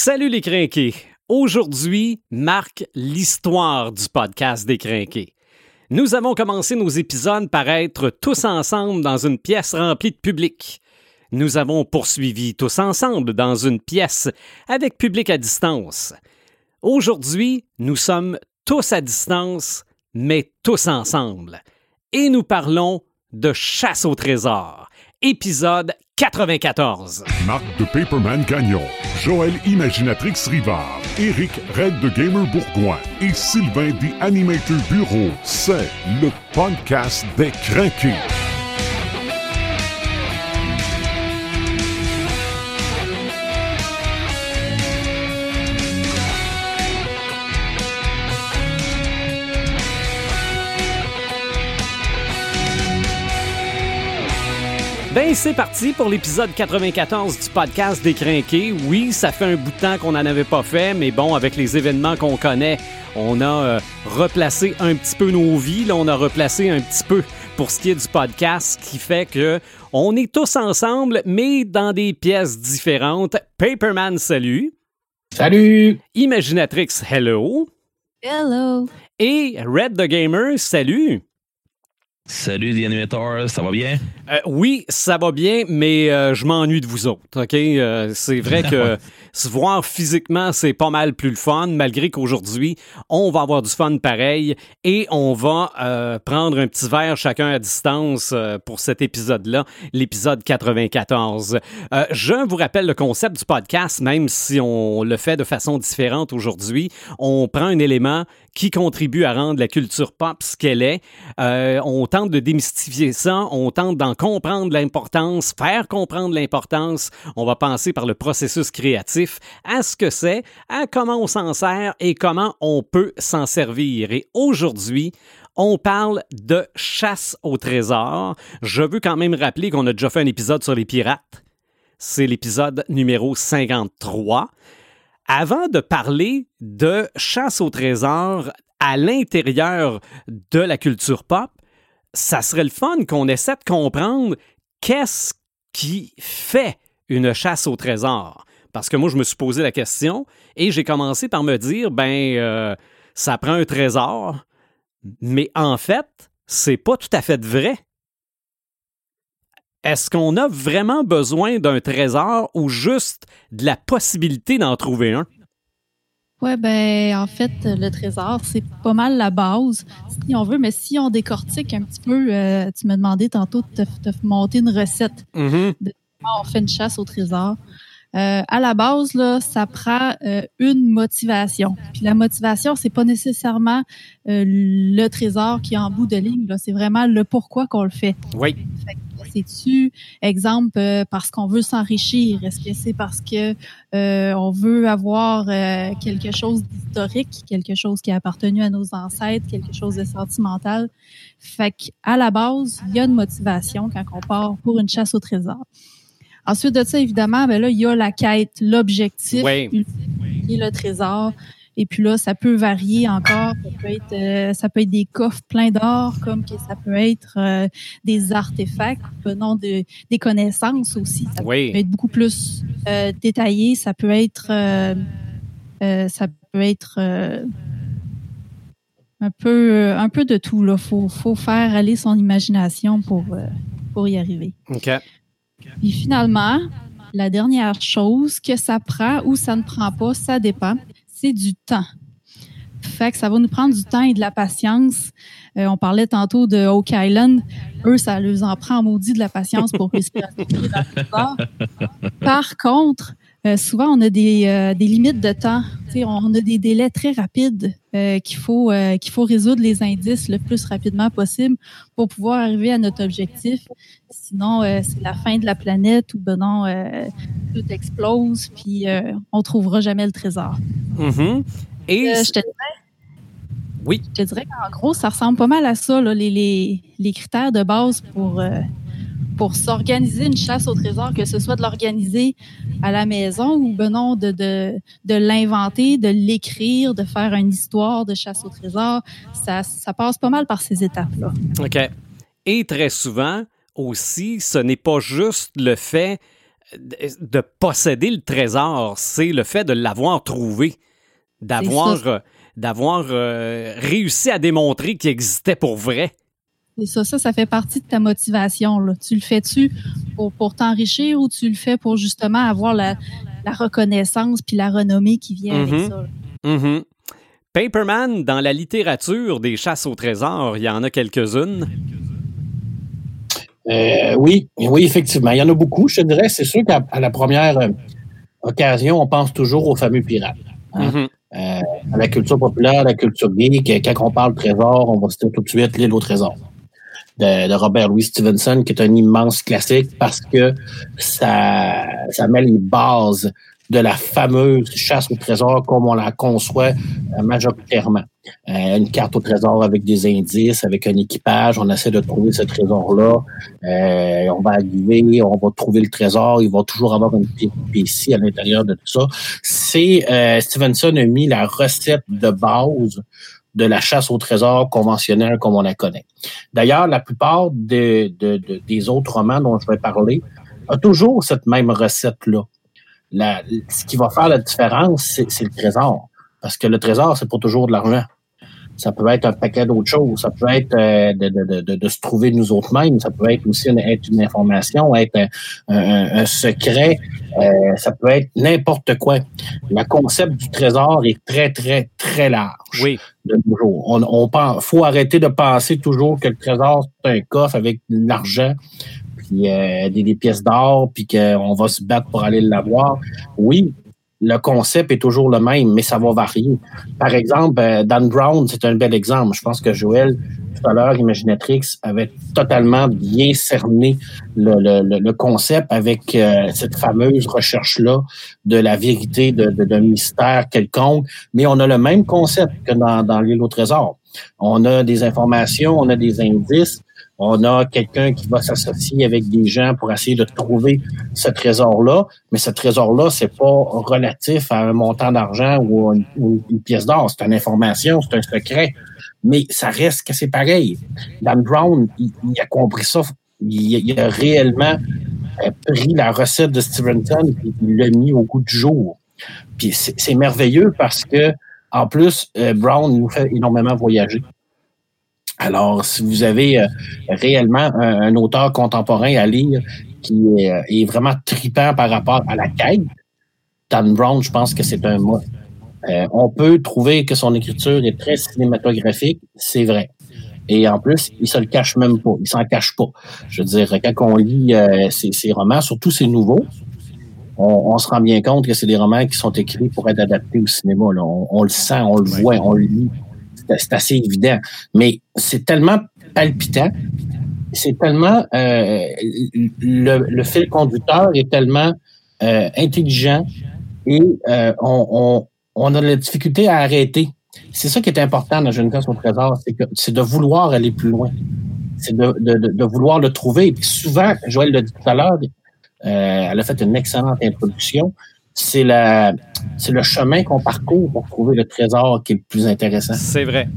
Salut les crinqués! Aujourd'hui marque l'histoire du podcast des crinqués. Nous avons commencé nos épisodes par être tous ensemble dans une pièce remplie de public. Nous avons poursuivi tous ensemble dans une pièce avec public à distance. Aujourd'hui, nous sommes tous à distance, mais tous ensemble. Et nous parlons de chasse au trésor, épisode 94. Marc de Paperman Gagnon, Joël Imaginatrix Rivard, Eric Red de Gamer Bourgoin et Sylvain des Animator Bureau. C'est le podcast des craqués. Ben, c'est parti pour l'épisode 94 du podcast des Crinqués. Oui, ça fait un bout de temps qu'on n'en avait pas fait, mais bon, avec les événements qu'on connaît, on a euh, replacé un petit peu nos vies. Là, on a replacé un petit peu pour ce qui est du podcast, ce qui fait que on est tous ensemble, mais dans des pièces différentes. Paperman, salut. Salut! Imaginatrix, hello. Hello. Et Red the Gamer, salut. Salut, The Animator, ça va bien? Euh, oui, ça va bien, mais euh, je m'ennuie de vous autres. Ok, Euh, c'est vrai que se voir physiquement, c'est pas mal plus le fun, malgré qu'aujourd'hui, on va avoir du fun pareil et on va prendre un petit verre chacun à distance pour cet épisode-là, l'épisode 94. Euh, je vous rappelle le concept du podcast, même si on le fait de façon différente aujourd'hui. On prend un élément qui contribue à rendre la culture pop ce qu'elle est. Euh, on tente de démystifier ça, on tente d'en comprendre l'importance, faire comprendre l'importance. On va passer par le processus créatif à ce que c'est, à comment on s'en sert et comment on peut s'en servir. Et aujourd'hui, on parle de chasse au trésor. Je veux quand même rappeler qu'on a déjà fait un épisode sur les pirates. C'est l'épisode numéro 53 avant de parler de chasse au trésor à l'intérieur de la culture pop, ça serait le fun qu'on essaie de comprendre qu'est-ce qui fait une chasse au trésor. Parce que moi, je me suis posé la question et j'ai commencé par me dire, ben, euh, ça prend un trésor, mais en fait, c'est pas tout à fait vrai. Est-ce qu'on a vraiment besoin d'un trésor ou juste de la possibilité d'en trouver un? Ouais, ben, en fait, le trésor, c'est pas mal la base, si on veut, mais si on décortique un petit peu, euh, tu m'as demandé tantôt de te, te monter une recette Mhm. de comment on fait une chasse au trésor. Euh, à la base, là, ça prend euh, une motivation. Puis la motivation, c'est pas nécessairement le trésor qui est en bout de ligne, c'est vraiment le pourquoi qu'on le fait. Oui. C'est-tu, exemple, euh, parce qu'on veut s'enrichir? Est-ce que c'est parce que euh, on veut avoir euh, quelque chose d'historique, quelque chose qui a appartenu à nos ancêtres, quelque chose de sentimental? Fait qu'à la base, il y a une motivation quand on part pour une chasse au trésor. Ensuite de ça, évidemment, ben là, il y a la quête, l'objectif, Oui. est le trésor. Et puis là, ça peut varier encore. Ça peut être, euh, ça peut être des coffres pleins d'or, comme que ça peut être euh, des artefacts venant de, des connaissances aussi. Ça Oui. peut être beaucoup plus euh, détaillé. Ça peut être, ça peut être un peu, un peu de tout. Il faut, faut faire aller son imagination pour, pour y arriver. OK. Puis finalement, la dernière chose que ça prend ou ça ne prend pas, ça dépend, c'est du temps. Fait que ça va nous prendre du temps et de la patience. Euh, on parlait tantôt de Oak Island. Eux, ça leur en prend en maudit de la patience pour trésor. Par contre, euh, souvent, on a des, euh, des limites de temps. On a des délais très rapides euh, qu'il faut, qu'il faut résoudre les indices le plus rapidement possible pour pouvoir arriver à notre objectif. Sinon, c'est la fin de la planète ou ben non, tout explose, puis on trouvera jamais le trésor. Mhm. Et Euh, je te oui, je te dirais qu'en gros, ça ressemble pas mal à ça, là, les, les, les critères de base pour, pour s'organiser une chasse au trésor, que ce soit de l'organiser à la maison ou ben non, de, de, de l'inventer, de l'écrire, de faire une histoire de chasse au trésor. Ça, ça passe pas mal par ces étapes-là. OK. Et très souvent aussi, ce n'est pas juste le fait de posséder le trésor, c'est le fait de l'avoir trouvé, d'avoir euh, d'avoir euh, réussi à démontrer qu'il existait pour vrai. C'est ça, ça, ça fait partie de ta motivation. Là. Tu le fais-tu pour, pour t'enrichir ou tu le fais pour justement avoir la, reconnaissance puis la renommée qui vient avec mm-hmm. ça? Mm-hmm. Paperman, dans la littérature des chasses au trésor, il y en a quelques-unes. Euh, oui, oui, effectivement. Il y en a beaucoup, je te dirais. C'est sûr qu'à la première euh, occasion, on pense toujours aux fameux pirates. Hein. Mm-hmm. Euh, à la culture populaire, à la culture geek, quand on parle trésor, on va citer tout de suite l'île au trésor. De, Robert Louis Stevenson, qui est un immense classique parce que ça, ça met les bases de la fameuse chasse au trésor comme on la conçoit euh, majoritairement. Euh, une carte au trésor avec des indices, avec un équipage, on essaie de trouver ce trésor-là. Euh, on va arriver, on va trouver le trésor, il va toujours avoir une PC à l'intérieur de tout ça. C'est Stevenson a mis la recette de base de la chasse au trésor conventionnelle comme on la connaît. D'ailleurs, la plupart des autres romans dont je vais parler a toujours cette même recette-là ce qui va faire la différence, c'est le trésor. Parce que le trésor, c'est pas toujours de l'argent. Ça peut être un paquet d'autres choses. Ça peut être euh, de, se trouver nous autres mêmes. Ça peut être aussi une, être une information, être un, secret. Euh, ça peut être n'importe quoi. Le concept du trésor est très, très, très large. Oui. De On, on faut arrêter de penser toujours que le trésor, c'est un coffre avec de l'argent puis euh, des, pièces d'or, puis qu'on va se battre pour aller l'avoir. Oui, le concept est toujours le même, mais ça va varier. Par exemple, euh, Dan Brown, c'est un bel exemple. Je pense que Joël, tout à l'heure, Imaginatrix, avait totalement bien cerné le, concept avec euh, cette fameuse recherche-là de la vérité d'un mystère quelconque. Mais on a le même concept que dans, dans l'île au trésor. On a des informations, on a des indices, on a quelqu'un qui va s'associer avec des gens pour essayer de trouver ce trésor-là, mais ce trésor-là, c'est pas relatif à un montant d'argent ou une, pièce d'or. C'est une information, c'est un secret, mais ça reste que c'est pareil. Dan Brown, il, a compris ça. Il, a réellement euh, pris la recette de Stevenson et il l'a mis au goût du jour. Puis c'est merveilleux parce que, en plus, euh, Brown nous fait énormément voyager. Alors, si vous avez euh, réellement un, auteur contemporain à lire qui est, euh, vraiment tripant par rapport à la quête, Dan Brown, je pense que c'est un mot. Euh, on peut trouver que son écriture est très cinématographique, c'est vrai. Et en plus, il se le cache même pas, il s'en cache pas. Je veux dire, quand on lit ses, romans, surtout ses nouveaux, on, se rend bien compte que c'est des romans qui sont écrits pour être adaptés au cinéma. On, on, le sent, on le voit, on le lit c'est assez évident. Mais c'est tellement palpitant, c'est tellement euh, le, fil conducteur est tellement euh, intelligent et euh, on, a la difficulté à arrêter. C'est ça qui est important dans Jeune au trésor, c'est de vouloir aller plus loin. C'est de, vouloir le trouver. Puis souvent, Joël l'a dit tout à l'heure, elle a fait une excellente introduction c'est la c'est le chemin qu'on parcourt pour trouver le trésor qui est le plus intéressant. C'est vrai.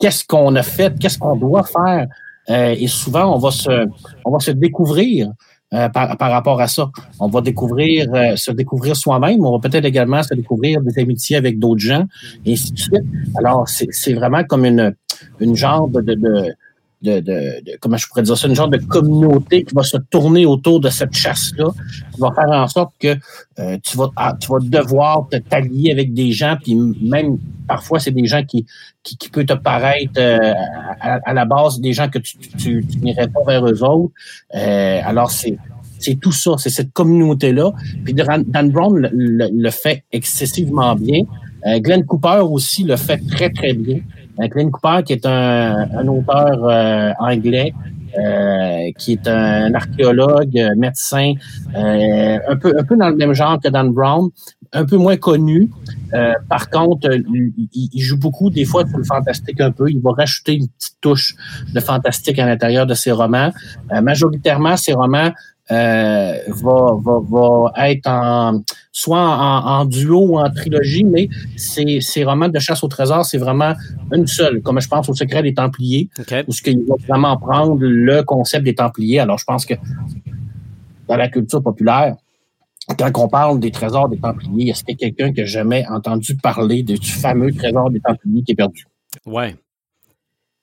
Qu'est-ce qu'on a fait, qu'est-ce qu'on doit faire? Euh, et souvent on va se on va se découvrir euh, par, par, rapport à ça. On va découvrir euh, se découvrir soi-même, on va peut-être également se découvrir des amitiés avec d'autres gens et ainsi de suite. Alors c'est vraiment comme une une genre de, de de, de, comment je pourrais dire ça, une genre de communauté qui va se tourner autour de cette chasse-là, qui va faire en sorte que euh, tu, vas, ah, tu vas devoir te t'allier avec des gens, puis même parfois c'est des gens qui, qui, qui peuvent te paraître euh, à, la base des gens que tu, tu, tu n'irais pas vers eux autres. Euh, alors c'est c'est tout ça, c'est cette communauté-là. Puis Dan Brown le, le, fait excessivement bien. Glenn Cooper aussi le fait très, très bien. Glenn Cooper, qui est un, un auteur euh, anglais, euh, qui est un archéologue, médecin, euh, un peu un peu dans le même genre que Dan Brown, un peu moins connu. par contre, il, joue beaucoup des fois sur le fantastique un peu. Il va rajouter une petite touche de fantastique à l'intérieur de ses romans. majoritairement, ses romans euh, va, va, va être en, soit en, duo ou en trilogie, mais ces, ces romans de chasse au trésor, c'est vraiment une seule, comme je pense au secret des Templiers, où ce qu'il va vraiment prendre le concept des Templiers. Alors, je pense que dans la culture populaire, quand on parle des trésors des Templiers, est-ce qu'il y a quelqu'un qui a jamais entendu parler du fameux trésor des Templiers qui est perdu? Ouais.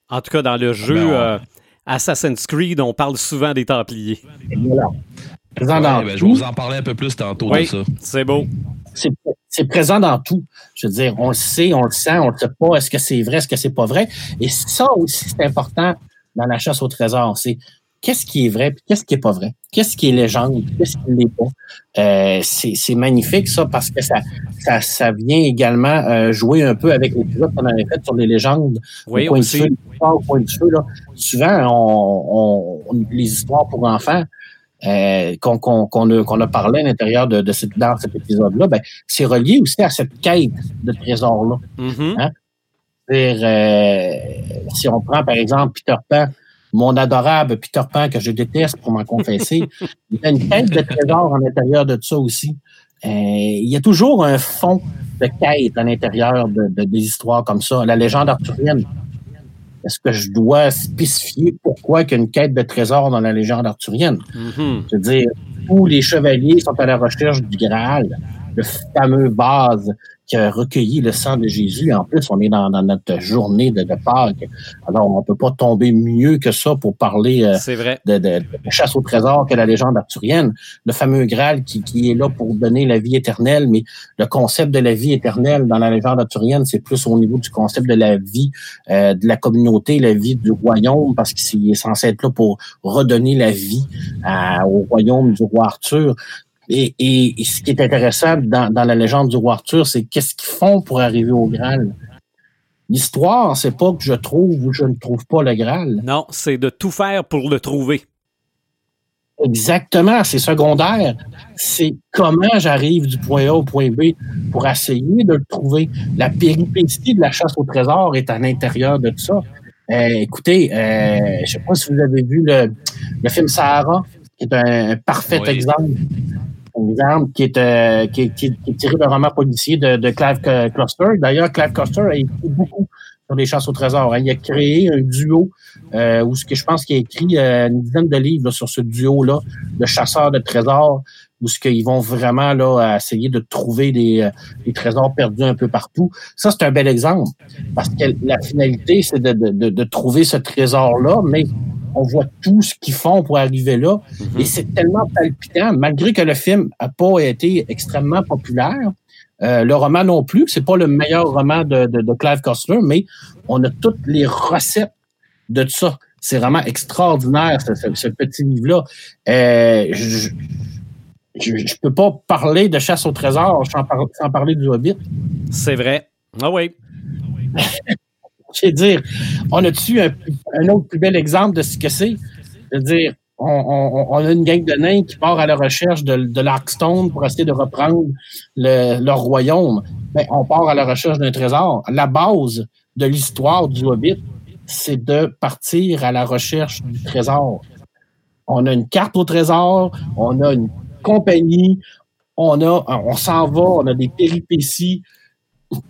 En tout cas, dans le jeu ben, euh, Assassin's Creed, on parle souvent des Templiers. Voilà. Présent dans ben, je vais vous en parler un peu plus tantôt de ça. C'est beau. C'est présent dans tout. Je veux dire, on le sait, on le sent, on ne sait pas, est-ce que c'est vrai, est-ce que c'est pas vrai? Et ça aussi, c'est important dans la chasse au trésor. C'est qu'est-ce qui est vrai et qu'est-ce qui est pas vrai? Qu'est-ce qui est légende, qu'est-ce qui n'est pas? Euh, c'est magnifique, ça, parce que ça, ça, ça vient également euh, jouer un peu avec l'épisode qu'on avait fait sur les légendes. Oui, point aussi. De point de feu, là. Souvent, on, on, les histoires pour enfants, euh, qu'on a, parlé à l'intérieur de, de cette, dans cet épisode-là, ben, c'est relié aussi à cette quête de trésor-là. Mm-hmm. hein? euh, si on prend, par exemple, Peter Pan, mon adorable Peter Pan que je déteste pour m'en confesser, il y a une quête de trésor à l'intérieur de ça aussi. Euh, il y a toujours un fond de quête à l'intérieur de, de, des histoires comme ça. La légende arthurienne. Est-ce que je dois spécifier pourquoi il y a une quête de trésor dans la légende arthurienne? Mm-hmm. Je veux dire, tous les chevaliers sont à la recherche du Graal, le fameux vase qui a recueilli le sang de Jésus. En plus, on est dans, notre journée de, de, Pâques. Alors, on peut pas tomber mieux que ça pour parler euh, vrai. De, de, chasse au trésor que la légende arthurienne. Le fameux Graal qui, qui, est là pour donner la vie éternelle, mais le concept de la vie éternelle dans la légende arthurienne, c'est plus au niveau du concept de la vie euh, de la communauté, la vie du royaume, parce qu'il est censé être là pour redonner la vie au royaume du roi Arthur. Et, et, ce qui est intéressant dans, dans la légende du roi Arthur, c'est qu'est-ce qu'ils font pour arriver au Graal? L'histoire, c'est pas que je trouve ou je ne trouve pas le Graal. Non, c'est de tout faire pour le trouver. Exactement, c'est secondaire. C'est comment j'arrive du point A au point B pour essayer de le trouver. La péripétie de la chasse au trésor est à l'intérieur de tout ça. Euh, écoutez, euh, je sais pas si vous avez vu le, le film Sahara, qui est un parfait exemple un exemple qui est, euh, qui, qui, est tiré d'un roman policier de, de Clive Cluster. D'ailleurs, Clive Cluster a écrit beaucoup sur les chasses au trésor. Hein. Il a créé un duo euh, où ce que je pense qu'il a écrit euh, une dizaine de livres sur ce duo-là de chasseurs de trésors où ce qu'ils vont vraiment là essayer de trouver des, euh, des, trésors perdus un peu partout. Ça, c'est un bel exemple parce que la finalité, c'est de, de, de, trouver ce trésor-là, mais on voit tout ce qu'ils font pour arriver là. Mm-hmm. Et c'est tellement palpitant, malgré que le film n'a pas été extrêmement populaire. Euh, le roman non plus, c'est pas le meilleur roman de, de, de, Clive Cussler, mais on a toutes les recettes de tout ça. C'est vraiment extraordinaire, ce, ce, petit livre-là. Euh, je, je, peux pas parler de chasse au trésor sans parler du Hobbit. C'est vrai. Ah oui. Je dire, on a dessus un, autre plus bel exemple de ce que c'est? Dire, on, a une gang de nains qui part à la recherche de, l'Arkstone pour essayer de reprendre le, leur royaume. Mais on part à la recherche d'un trésor. La base de l'histoire du Hobbit, c'est de partir à la recherche du trésor. On a une carte au trésor, on a une compagnie, on on s'en va, on a des péripéties,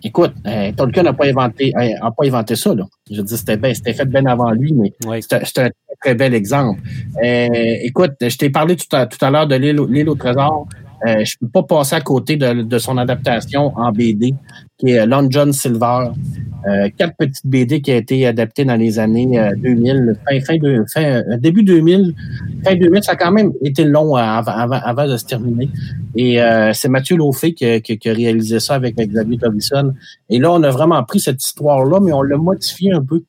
Écoute, euh, Tolkien n'a pas inventé, euh, pas inventé ça. Là. Je dis, c'était c'était fait bien avant lui, mais c'est un très bel exemple. Euh, écoute, je t'ai parlé tout à, tout à l'heure de l'île au trésor. Euh, je peux pas passer à côté de, de, son adaptation en BD, qui est Long John Silver. Euh, quatre petites BD qui a été adaptées dans les années 2000, fin, fin, de, fin début 2000, fin 2000, ça a quand même été long avant, avant, de se terminer. Et euh, c'est Mathieu Laufey qui, qui, qui, a réalisé ça avec Xavier Tobisson. Et là, on a vraiment pris cette histoire-là, mais on l'a modifié un peu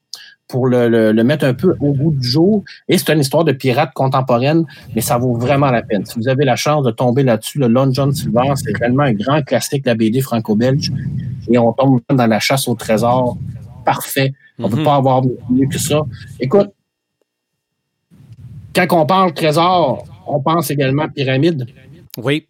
pour le, le, mettre un peu au bout du jour. Et c'est une histoire de pirate contemporaine, mais ça vaut vraiment la peine. Si vous avez la chance de tomber là-dessus, le Long John Silver, c'est réellement un grand classique de la BD franco-belge. Et on tombe dans la chasse au trésor. Parfait. On ne peut mhm. pas avoir mieux que ça. Écoute, quand on parle trésor, on pense également pyramide. Oui.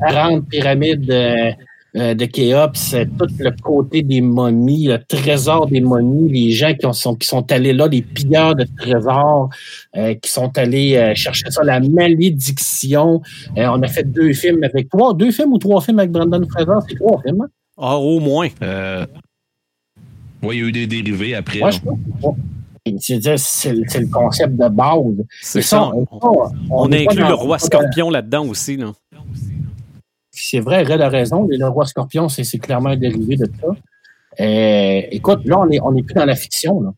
40 pyramides euh, euh, de Khéops, tout le côté des momies, le trésor des momies, les gens qui, sont, qui sont allés là, les pilleurs de trésors, euh, qui sont allés chercher ça, la malédiction. on a fait deux films avec toi, deux films ou trois films avec Brandon Fraser, c'est trois films. Hein? Ah, au moins. oui, il y a eu des dérivés après. Ouais, c'est le concept de base. C'est ça. On, inclut le roi scorpion là-dedans aussi. Non? C'est vrai, Red a raison. Le roi scorpion, c'est clairement un dérivé de ça. Euh, écoute, là, on n'est plus dans la fiction.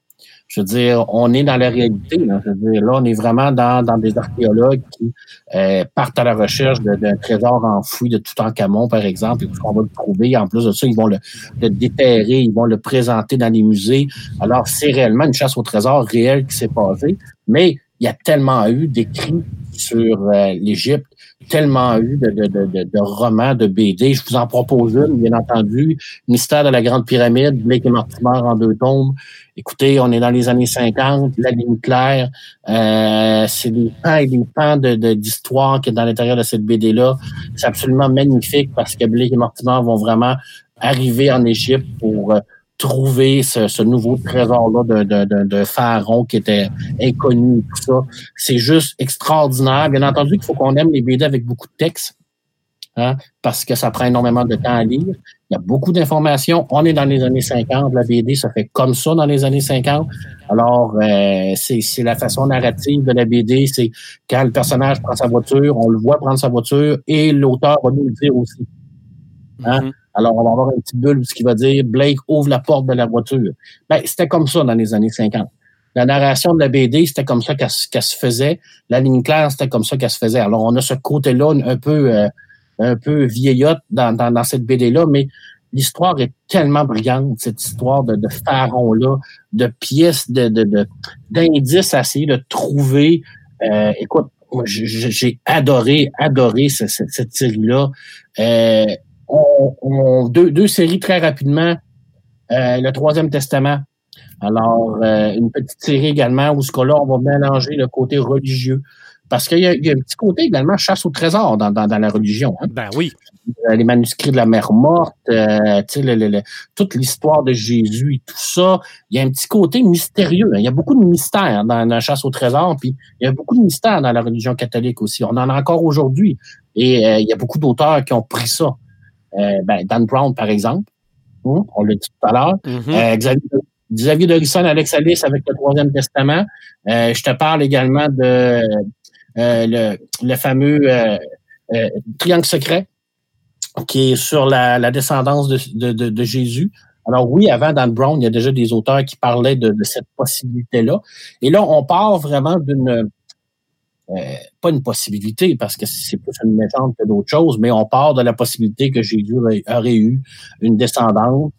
Je veux dire, on est dans la réalité. Là. Je veux dire, là, on est vraiment dans, des archéologues qui euh, partent à la recherche d'un trésor enfoui de tout en Camon, par exemple, et qu'on va le trouver. En plus de ça, ils vont le, le, déterrer, ils vont le présenter dans les musées. Alors, c'est réellement une chasse au trésor réelle qui s'est passée. Mais il y a tellement eu d'écrits sur euh, l'Égypte, tellement eu de, de, de, de, romans, de BD. Je vous en propose une, bien entendu. Mystère de la Grande Pyramide, Blake et Mortimer en deux tombes. Écoutez, on est dans les années 50, la ligne claire. Euh, c'est des pans et des pans d'histoire qui est dans l'intérieur de cette BD-là. C'est absolument magnifique parce que Blake et Mortimer vont vraiment arriver en Égypte pour euh, trouver ce, nouveau trésor-là d'un pharaon qui était inconnu tout ça. C'est juste extraordinaire. Bien entendu qu'il faut qu'on aime les BD avec beaucoup de texte. Hein, parce que ça prend énormément de temps à lire. Il y a beaucoup d'informations. On est dans les années 50. La BD, ça fait comme ça dans les années 50. Alors, euh, c'est la façon narrative de la BD. C'est quand le personnage prend sa voiture, on le voit prendre sa voiture et l'auteur va nous le dire aussi. Hein? Mm-hmm. Alors, on va avoir une petite bulle qui va dire Blake ouvre la porte de la voiture. Ben, c'était comme ça dans les années 50. La narration de la BD, c'était comme ça qu'elle se faisait. La ligne claire, c'était comme ça qu'elle se faisait. Alors, on a ce côté-là un peu euh, un peu vieillotte dans, dans, cette BD-là, mais l'histoire est tellement brillante, cette histoire de, de pharaon-là, de pièces, de, d'indices à essayer de trouver. Euh, écoute, j'ai adoré, adoré cette, série-là. Euh, on, deux, deux, séries très rapidement. Euh, le Troisième Testament. Alors, euh, une petite série également où ce que là, on va mélanger le côté religieux. Parce qu'il y, a un petit côté également chasse au trésor dans, dans, la religion. Hein. Ben oui. Euh, les manuscrits de la mer morte, euh, toute l'histoire de Jésus et tout ça. Il y a un petit côté mystérieux. Hein. Il y a beaucoup de mystères dans la chasse au trésor, puis il y a beaucoup de mystères dans la religion catholique aussi. On en a encore aujourd'hui. Et il y a beaucoup d'auteurs qui ont pris ça. Euh, ben, Dan Brown, par exemple. Hein, on l'a dit tout à l'heure. Mm-hmm. Euh, Xavier, Xavier Dorison, Alex Alice avec le Troisième Testament. Euh, je te parle également de le, le, fameux Triangle secret qui est sur la, la descendance de, de, de, Jésus. Alors oui, avant Dan Brown, il y a déjà des auteurs qui parlaient de, de cette possibilité-là. Et là, on part vraiment d'une euh, pas une possibilité parce que c'est plus une légende que d'autres choses, mais on part de la possibilité que Jésus aurait eu une descendance.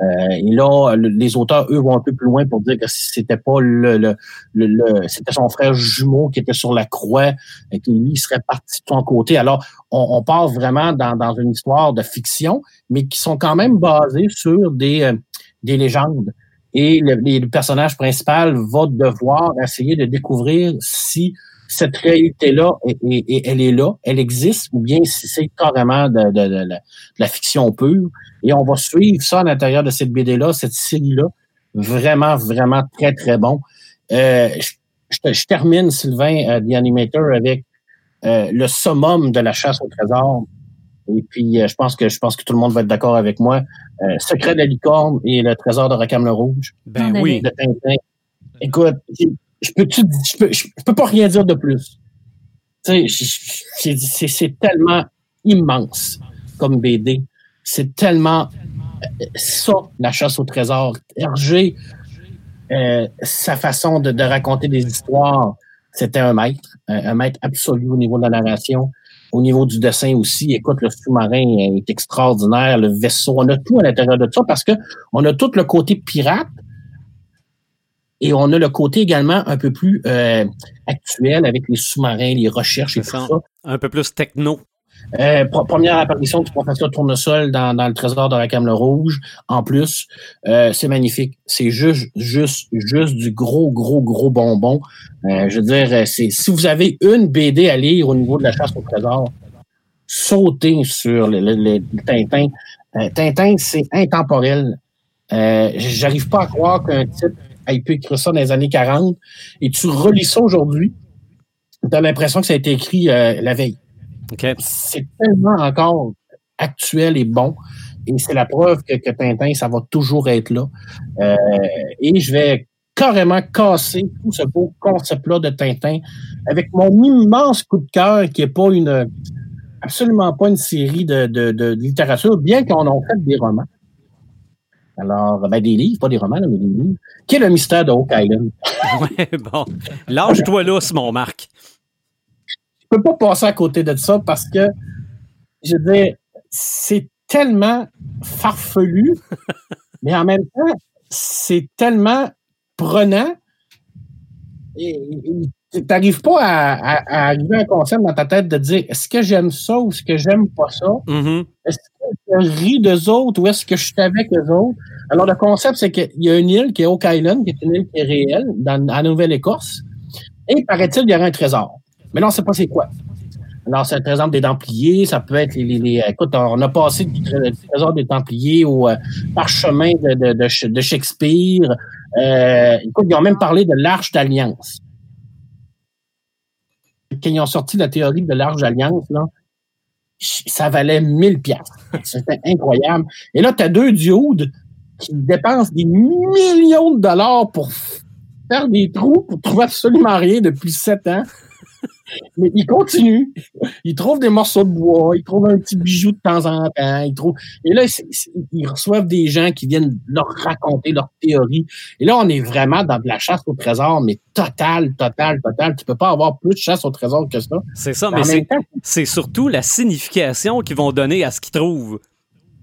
Euh, et là, les auteurs, eux, vont un peu plus loin pour dire que c'était pas le, le, le, c'était son frère jumeau qui était sur la croix et qui lui serait parti de son côté. Alors, on, on part vraiment dans, dans, une histoire de fiction, mais qui sont quand même basées sur des, euh, des légendes. Et le, le personnage principal va devoir essayer de découvrir si cette réalité-là, elle est là, elle existe, ou bien si c'est carrément de, la fiction pure. Et on va suivre ça à l'intérieur de cette BD-là, cette série-là. Vraiment, vraiment très, très bon. Euh, je, termine, Sylvain, euh, The Animator, avec euh, le summum de la chasse au trésor. Et puis, je pense que je pense que tout le monde va être d'accord avec moi. Secret de la licorne et le trésor de Racam le Rouge. Ben oui. De Écoute, je peux, je peux, je peux pas rien dire de plus. C'est tellement immense comme BD. C'est tellement euh, ça, la chasse au trésor. Hergé, euh, sa façon de, de, raconter des histoires, c'était un maître, un, maître absolu au niveau de la narration, au niveau du dessin aussi. Écoute, le sous-marin est extraordinaire, le vaisseau, on a tout à l'intérieur de ça parce que on a tout le côté pirate, et on a le côté également un peu plus euh, actuel avec les sous-marins, les recherches et tout ça. Un peu plus techno. Euh, première apparition du professeur Tournesol dans, dans le trésor de la Camelot Rouge. En plus, euh, c'est magnifique. C'est juste, juste, juste du gros, gros, gros bonbon. Euh, je veux dire, c'est si vous avez une BD à lire au niveau de la chasse au trésor, sautez sur le, le, Tintin. Tintin, c'est intemporel. J'arrive pas à croire qu'un type il peut écrire ça dans les années 40, et tu relis ça aujourd'hui, tu as l'impression que ça a été écrit euh, la veille. C'est tellement encore actuel et bon. Et c'est la preuve que, Tintin, ça va toujours être là. Euh, et je vais carrément cassé tout ce beau concept-là de Tintin avec mon immense coup de cœur qui n'est pas une absolument pas une série de, de, littérature, bien qu'on en fait des romans. Alors, ben des livres, pas des romans, mais des livres. Qui est le mystère de Oak Island? ouais, bon. Lâche-toi là, mon Marc. Je peux pas passer à côté de ça parce que, je veux dire, c'est tellement farfelu, mais en même temps, c'est tellement prenant. Et, tu n'arrives pas à, arriver à un concept dans ta tête de dire est-ce que j'aime ça ou est-ce que j'aime pas ça? Mm-hmm. Est-ce que je ris d'eux autres ou est-ce que je suis avec eux autres? Alors, le concept, c'est qu'il y a une île qui est Oak Island, qui est une île qui est réelle, dans, en Nouvelle-Écosse. Et paraît-il, il y aurait un trésor. Mais là, on ne sait pas c'est quoi. Alors, c'est par exemple des Templiers, ça peut être les. écoute, on a passé du, trésor des Templiers au euh, parchemin de, de, Shakespeare. Euh, écoute, ils ont même parlé de l'Arche d'Alliance. Quand ils ont sorti la théorie de l'Arche d'Alliance, là, ça valait 1000 piastres. C'était incroyable. Et là, tu as deux dudes qui dépensent des millions de dollars pour faire des trous pour trouver absolument rien depuis sept ans. Mais ils continuent. Ils trouvent des morceaux de bois, ils trouvent un petit bijou de temps en temps. Ils trouvent... Et là, ils reçoivent des gens qui viennent leur raconter leur théorie. Et là, on est vraiment dans de la chasse au trésor, mais total, total, total. Tu peux pas avoir plus de chasse au trésor que ça. C'est ça, mais c'est surtout la signification qu'ils vont donner à ce qu'ils trouvent.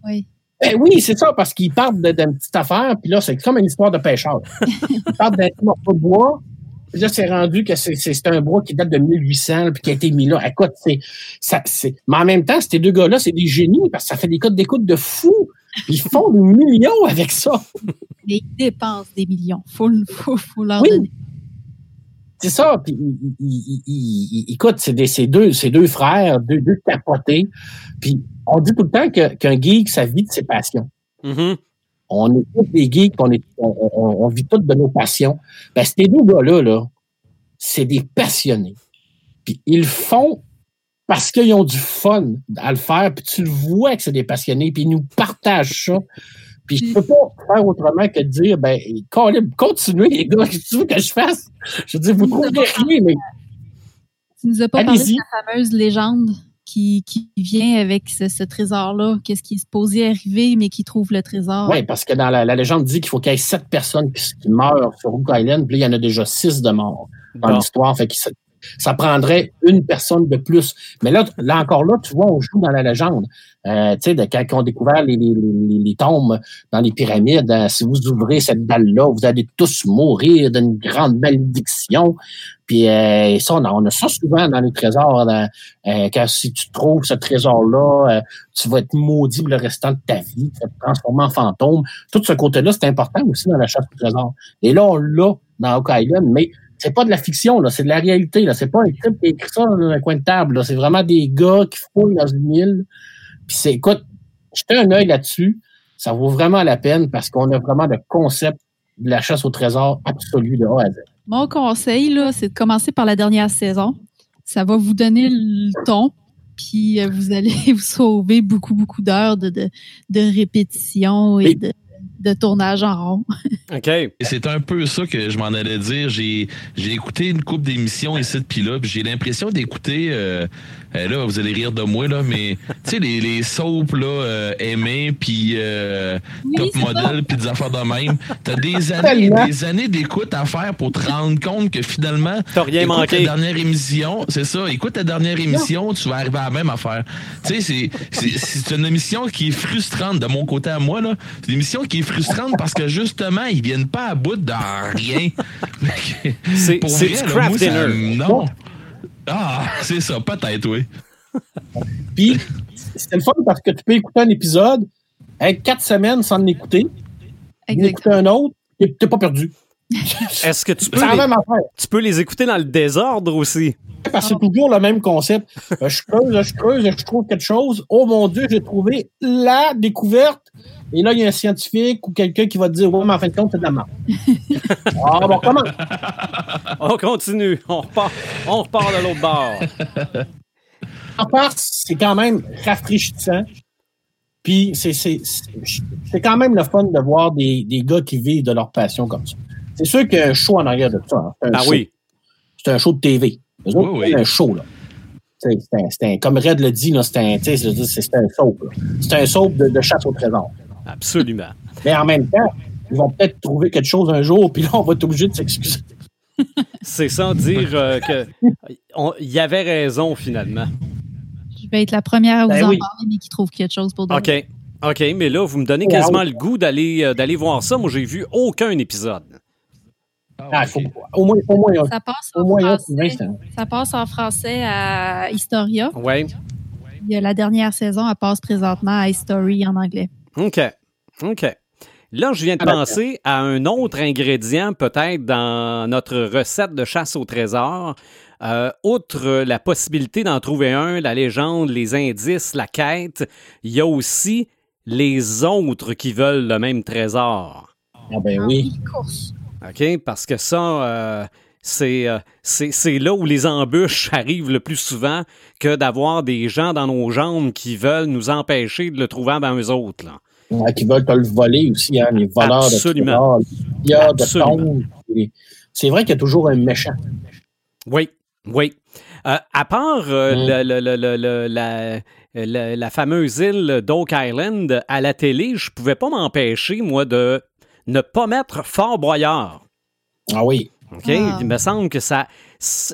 Oui. Ben oui, c'est ça, parce qu'ils partent d'une petite affaire, puis là, c'est comme une histoire de pêcheur. ils partent d'un morceau de bois, là, c'est rendu que c'est un bois qui date de 1800 puis qui a été mis là. Écoute, c'est ça, c'est. Mais en même temps, ces deux gars-là, c'est des génies parce que ça fait des codes d'écoute de fou. Ils font des millions avec ça. Mais ils dépensent des millions. Faut, faut, faut leur donner. C'est ça. Puis, écoute, c'est deux, deux frères, deux, deux capotés. Puis, on dit tout le temps qu'un geek, ça vit de ses passions. Mm-hmm on est tous des geeks, on, est, on, vit toutes de nos passions. Ben, ces deux gars-là, là, c'est des passionnés. Puis ils font parce qu'ils ont du fun à le faire, puis tu le vois que c'est des passionnés, puis ils nous partagent ça. Puis je peux pas faire autrement que de dire, ben, continuez, les gars, qu'est-ce que tu veux que je fasse? Je dis, vous trouvez rien, mais. Tu nous as pas parlé de la fameuse légende qui, vient avec ce, trésor-là? Qu'est-ce qui est supposé arriver, mais qui trouve le trésor? Oui, parce que dans la, légende dit qu'il faut qu'il y ait sept personnes qui, meurent sur Rook Island, puis il y en a déjà six de morts dans l'histoire. Fait que ça prendrait une personne de plus. Mais là, là encore là, tu vois, on joue dans la légende. Euh, tu sais, quand ont découvert les, les, tombes dans les pyramides, hein, si vous ouvrez cette dalle-là, vous allez tous mourir d'une grande malédiction. Puis euh, ça, on a, ça souvent dans les trésors. euh, quand si tu trouves ce trésor-là, euh, tu vas être maudit le restant de ta vie, tu vas te transformer en fantôme. Tout ce côté-là, c'est important aussi dans la chasse au trésor. Et là, on l'a dans Island, mais c'est pas de la fiction, là, c'est de la réalité. Là. C'est pas un type qui écrit ça dans un coin de table. C'est vraiment des gars qui fouillent dans une île. Puis c'est, écoute, jetez un œil là-dessus. Ça vaut vraiment la peine parce qu'on a vraiment le concept de la chasse au trésor absolu de A à Z. Mon conseil, là, c'est de commencer par la dernière saison. Ça va vous donner le ton, puis euh, vous allez vous sauver beaucoup, beaucoup d'heures de, de, de, répétition et de, de tournage en rond. OK. C'est un peu ça que je m'en allais dire. J'ai, j'ai écouté une coupe d'émissions ici depuis là, puis j'ai l'impression d'écouter. Euh, euh, là, vous allez rire de moi, là, mais tu sais, les, les soaps, là, euh, aimés, puis euh, top model, puis des affaires de même. T'as des années, des années d'écoute à faire pour te rendre compte que finalement. T'as rien manqué. Ta dernière émission, c'est ça. Écoute ta dernière émission, tu vas arriver à la même affaire. Tu sais, c'est, c'est, une émission qui est frustrante de mon côté à moi, là. C'est une émission qui est frustrante parce que justement, ils viennent pas à bout de rien. c'est, c'est craft dinner. non. Ah, c'est ça, peut-être, oui. Puis, c'est le fun parce que tu peux écouter un épisode avec quatre semaines sans l'écouter, écouter un autre, et tu n'es pas perdu. Est-ce que tu peux, les, tu peux les écouter dans le désordre aussi? Parce que c'est toujours le même concept. Euh, je creuse, je creuse, je trouve quelque chose. Oh mon Dieu, j'ai trouvé la découverte. Et là, il y a un scientifique ou quelqu'un qui va te dire Ouais, mais en fin de compte, c'est de la merde. ah, bon, comment? On continue. On repart, on repart de l'autre bord. En part, c'est quand même rafraîchissant. Puis c'est quand même le fun de voir des, des gars qui vivent de leur passion comme ça. C'est sûr qu'il y a un show en arrière de ça. hein. Ah show. oui. C'est un show de TV. Autres, Oui, oui. c'est un show, là. Un, un- comme Red le dit, c'est un, un soap. là. C'est un soap de, de chasse au trésor. Absolument. Mais en même temps, ils vont peut-être trouver quelque chose un jour, puis là, on va être obligé de s'excuser. C'est sans dire euh, que on- il y avait raison finalement. Je vais être la première à vous Ben en oui. parler, mais qui trouve quelque chose pour OK. OK, mais là, vous me donnez quasiment le goût d'aller euh, d'aller voir ça. Moi, j'ai vu aucun épisode. Ah, il faut, au moins, au moins, Ça passe, au en moins français, ça passe en français à Historia. Ouais. Il y a la dernière saison, elle passe présentement à History en anglais. OK. OK. Là, je viens de Ah, penser à un autre ingrédient, peut-être, dans notre recette de chasse au trésor. Euh, outre la possibilité d'en trouver un, la légende, les indices, la quête, il y a aussi les autres qui veulent le même trésor. Ah, ben oui. Course. OK? Parce que ça, euh, c'est, euh, c'est, c'est là où les embûches arrivent le plus souvent que d'avoir des gens dans nos jambes qui veulent nous empêcher de le trouver avant eux autres. Là. Qui veulent te le voler aussi, hein, les voleurs Absolument. de trésors, de tombes. C'est vrai qu'il y a toujours un méchant. Oui, oui. Euh, à part euh, Mm. le- le- le- le- le- la, la- la fameuse île d'Oak Island, à la télé, je pouvais pas m'empêcher, moi, de ne pas mettre Fort Boyard. Ah oui. OK? Ah. Il me semble que ça.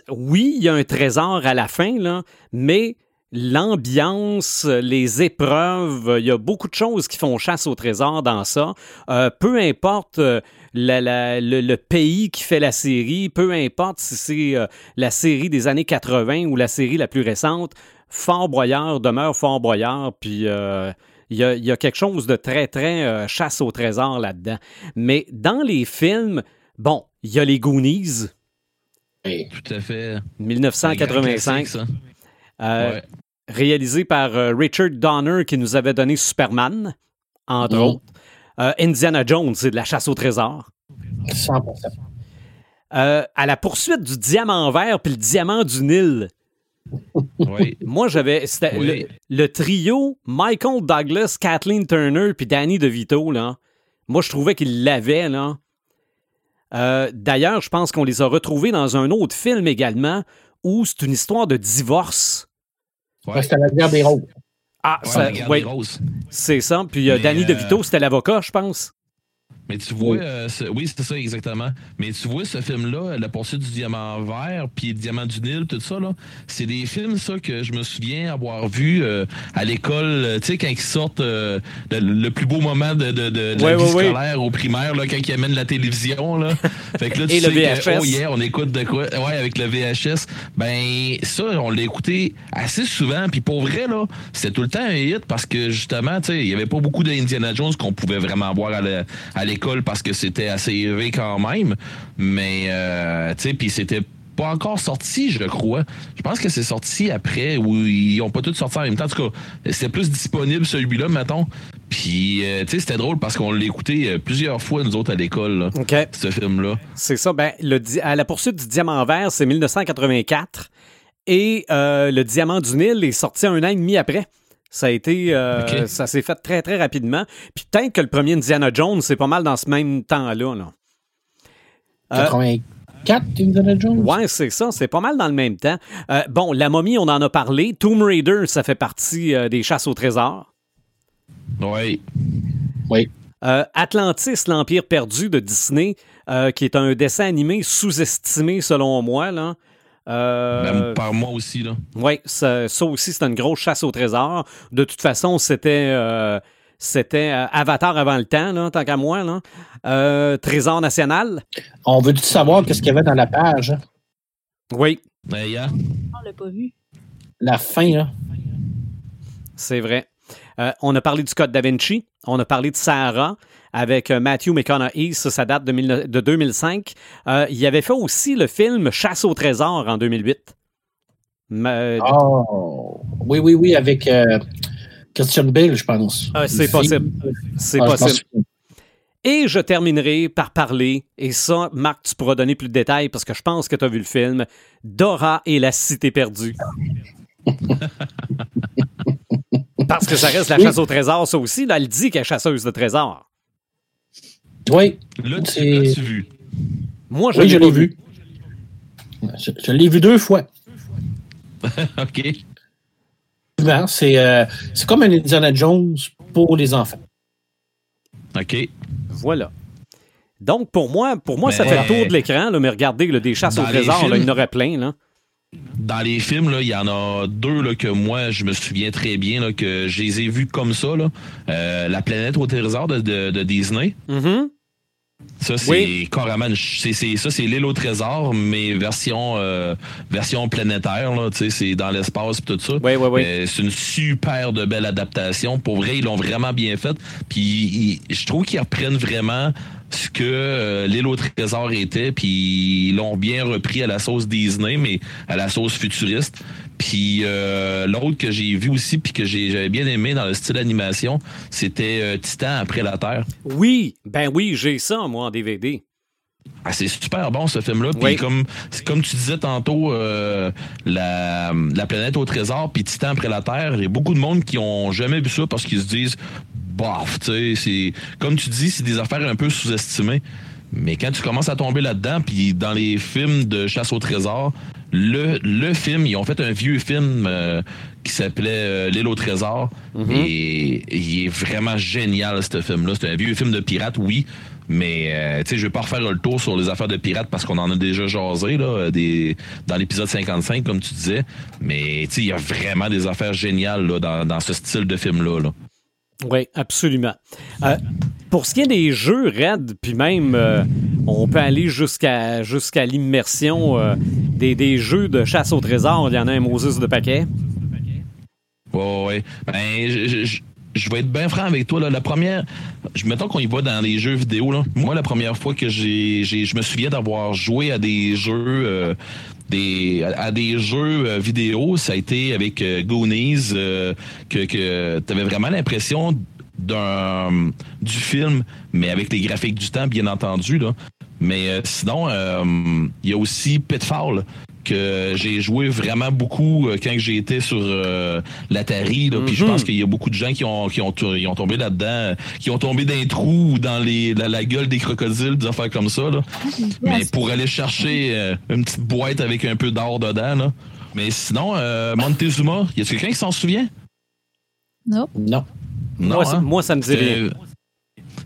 Oui, il y a un trésor à la fin, là, mais l'ambiance, les épreuves, il y a beaucoup de choses qui font chasse au trésor dans ça. Euh, peu importe euh, la- la- le, le pays qui fait la série, peu importe si c'est euh, la série des années 80 ou la série la plus récente, Fort Boyard demeure Fort Boyard, puis. euh, il y, a, il y a quelque chose de très, très euh, chasse au trésor là-dedans. Mais dans les films, bon, il y a les Goonies, Et Tout à fait. 1985, C'est un grand classique, ça. euh, Ouais. Réalisé par euh, Richard Donner qui nous avait donné Superman, entre autres. Euh, Indiana Jones, c'est de la chasse au trésor. 100%. Euh, à la poursuite du diamant vert puis le diamant du Nil. Oui. Moi, j'avais. Oui. le, le trio Michael Douglas, Kathleen Turner puis Danny DeVito, là. Moi, je trouvais qu'ils l'avaient, là. Euh, D'ailleurs, je pense qu'on les a retrouvés dans un autre film également où c'est une histoire de divorce. Ouais. C'était la guerre des roses. Ah, Ouais, ça- la garde ouais, des roses. c'est ça. Puis euh, Danny euh, DeVito, c'était l'avocat, je pense. Mais tu vois, Oui. euh, oui, c'est ça exactement. Mais tu vois, ce film-là, La poursuite du diamant vert, puis le diamant du Nil, tout ça, là, c'est des films, ça, que je me souviens avoir vu euh, à l'école, euh, tu sais, quand ils sortent euh, le, le plus beau moment de, de, de, de Ouais, la vie ouais, ouais. scolaire au primaire, là, quand ils amènent la télévision, là. Fait que là, tu Et le sais que, VHS. oh yeah, on écoute de quoi? Ouais, avec le VHS. Ben, ça, on l'a écouté assez souvent. Puis pour vrai, là, c'était tout le temps un hit parce que justement, tu sais, il y avait pas beaucoup d'Indiana Jones qu'on pouvait vraiment voir à à l'école parce que c'était assez élevé quand même. Mais, euh, tu sais, puis c'était pas encore sorti, je crois. Je pense que c'est sorti après ou ils ont pas tous sorti en même temps. En tout cas, c'était plus disponible celui-là, mettons. Puis, euh, tu sais, c'était drôle parce qu'on l'a écouté euh, plusieurs fois, nous autres, à l'école, ce film-là. C'est ça. Ben, le, à la poursuite du diamant vert, c'est 1984. Et euh, le diamant du Nil est sorti un an et demi après. Ça a été, euh, ça s'est fait très très rapidement. Puis peut-être que le premier Indiana Jones, c'est pas mal dans ce même temps-là. Là. Euh, 84, Indiana Jones? Ouais, c'est ça, c'est pas mal dans le même temps. Euh, bon, la momie, on en a parlé. Tomb Raider, ça fait partie euh, des chasses au trésor. Oui. Oui. Euh, Atlantis, l'Empire perdu de Disney, euh, qui est un dessin animé sous-estimé selon moi. Là. Euh, par moi aussi, là. Oui, ça, ça aussi, c'est une grosse chasse au trésor. De toute façon, c'était euh, c'était euh, Avatar avant le temps, là, tant qu'à moi. Là. Euh, Trésor national. On veut-tu savoir qu'est-ce qu'il y avait dans la page? hein? Oui, Ben, yeah. On l'a pas vu. La fin, hein? c'est vrai. Euh, on a parlé du Code Da Vinci. On a parlé de Sarah avec euh, Matthew McConaughey. Ça, ça date de, mille- de 2005. Euh, il avait fait aussi le film Chasse au trésor en 2008. Ma- Oh. Oui, oui, oui, avec euh, Christian Bale, je pense. Ah, c'est possible. C'est Ah, possible. Et je terminerai par parler, et ça, Marc, tu pourras donner plus de détails parce que je pense que tu as vu le film, Dora et la cité perdue. parce que ça reste la chasse au trésor, ça aussi. Là, elle dit qu'elle est chasseuse de trésors. Oui, Là, tu vu? Moi, je Oui, l'ai je pas l'ai vu. Je, je l'ai vu deux fois. OK. C'est euh, c'est comme un Indiana Jones pour les enfants. OK. Voilà. Donc, pour moi, pour moi ça Mais- fait le tour de l'écran, là, mais regardez, là, des chasses au trésor, il y en aurait plein. Là. Dans les films, il y en a deux là, que moi, je me souviens très bien, là, que je les ai vus comme ça. Là. Euh, la planète au trésor de, de- de Disney. Mhm. Ça, c'est Oui. carrément. ça, c'est l'île au trésor, mais version, euh, version planétaire. C'est dans l'espace et tout ça. Oui, oui, oui. Euh, c'est une super de belle adaptation. Pour vrai, ils l'ont vraiment bien faite. Puis je trouve qu'ils reprennent vraiment ce que euh, l'île au trésor était, puis ils l'ont bien repris à la sauce Disney, mais à la sauce futuriste. Puis euh, l'autre que j'ai vu aussi, puis que j'ai- j'avais bien aimé dans le style animation, c'était euh, Titan après la Terre. Oui, ben oui, j'ai ça, moi, en DVD. Ah, c'est super bon ce film-là. Puis Oui. comme, comme tu disais tantôt, euh, la, la planète au trésor, puis Titan après la Terre, il y a beaucoup de monde qui ont jamais vu ça parce qu'ils se disent, bof, tu sais, c'est comme tu dis, c'est des affaires un peu sous-estimées. Mais quand tu commences à tomber là-dedans, puis dans les films de chasse au trésor, le, le film, ils ont fait un vieux film euh, qui s'appelait euh, L'île au trésor. Et il est vraiment génial, ce film-là. C'est un vieux film de pirate, oui. Mais euh, tu sais, je vais pas refaire le tour sur les affaires de pirates parce qu'on en a déjà jasé là, des, dans l'épisode 55, comme tu disais. Mais tu sais, il y a vraiment des affaires géniales là, dans, dans ce style de film-là. Là. Oui, absolument. Euh, pour ce qui est des jeux raids, puis même, euh, on peut aller jusqu'à jusqu'à l'immersion euh, des, jeux de chasse au trésor. Il y en a un Moses de paquet. Ouais, ouais. Ben, je, vais être bien franc avec toi. Là. La première, je, mettons qu'on y va dans les jeux vidéo. Moi, la première fois que j'ai, je me souviens d'avoir joué à des jeux, des, à, des jeux euh, vidéo, ça a été avec euh, Goonies, euh, que, que tu avais vraiment l'impression d'un du film, mais avec les graphiques du temps, bien entendu. Là. Mais euh, sinon, euh, il y a aussi Pitfall que j'ai joué vraiment beaucoup euh, quand j'ai été sur euh, l'Atari. là. Puis je Mhm. pense qu'il y a beaucoup de gens qui ont, qui ont, ils ont tombé là-dedans, euh, qui ont tombé dans un trou ou dans les, la, la gueule des crocodiles, des affaires comme ça. Là. Mais pour aller chercher euh, une petite boîte avec un peu d'or dedans. Là. Mais sinon, euh, Montezuma, y a quelqu'un qui s'en souvient? Non. Non. Non, moi, ça- hein? moi, ça me dit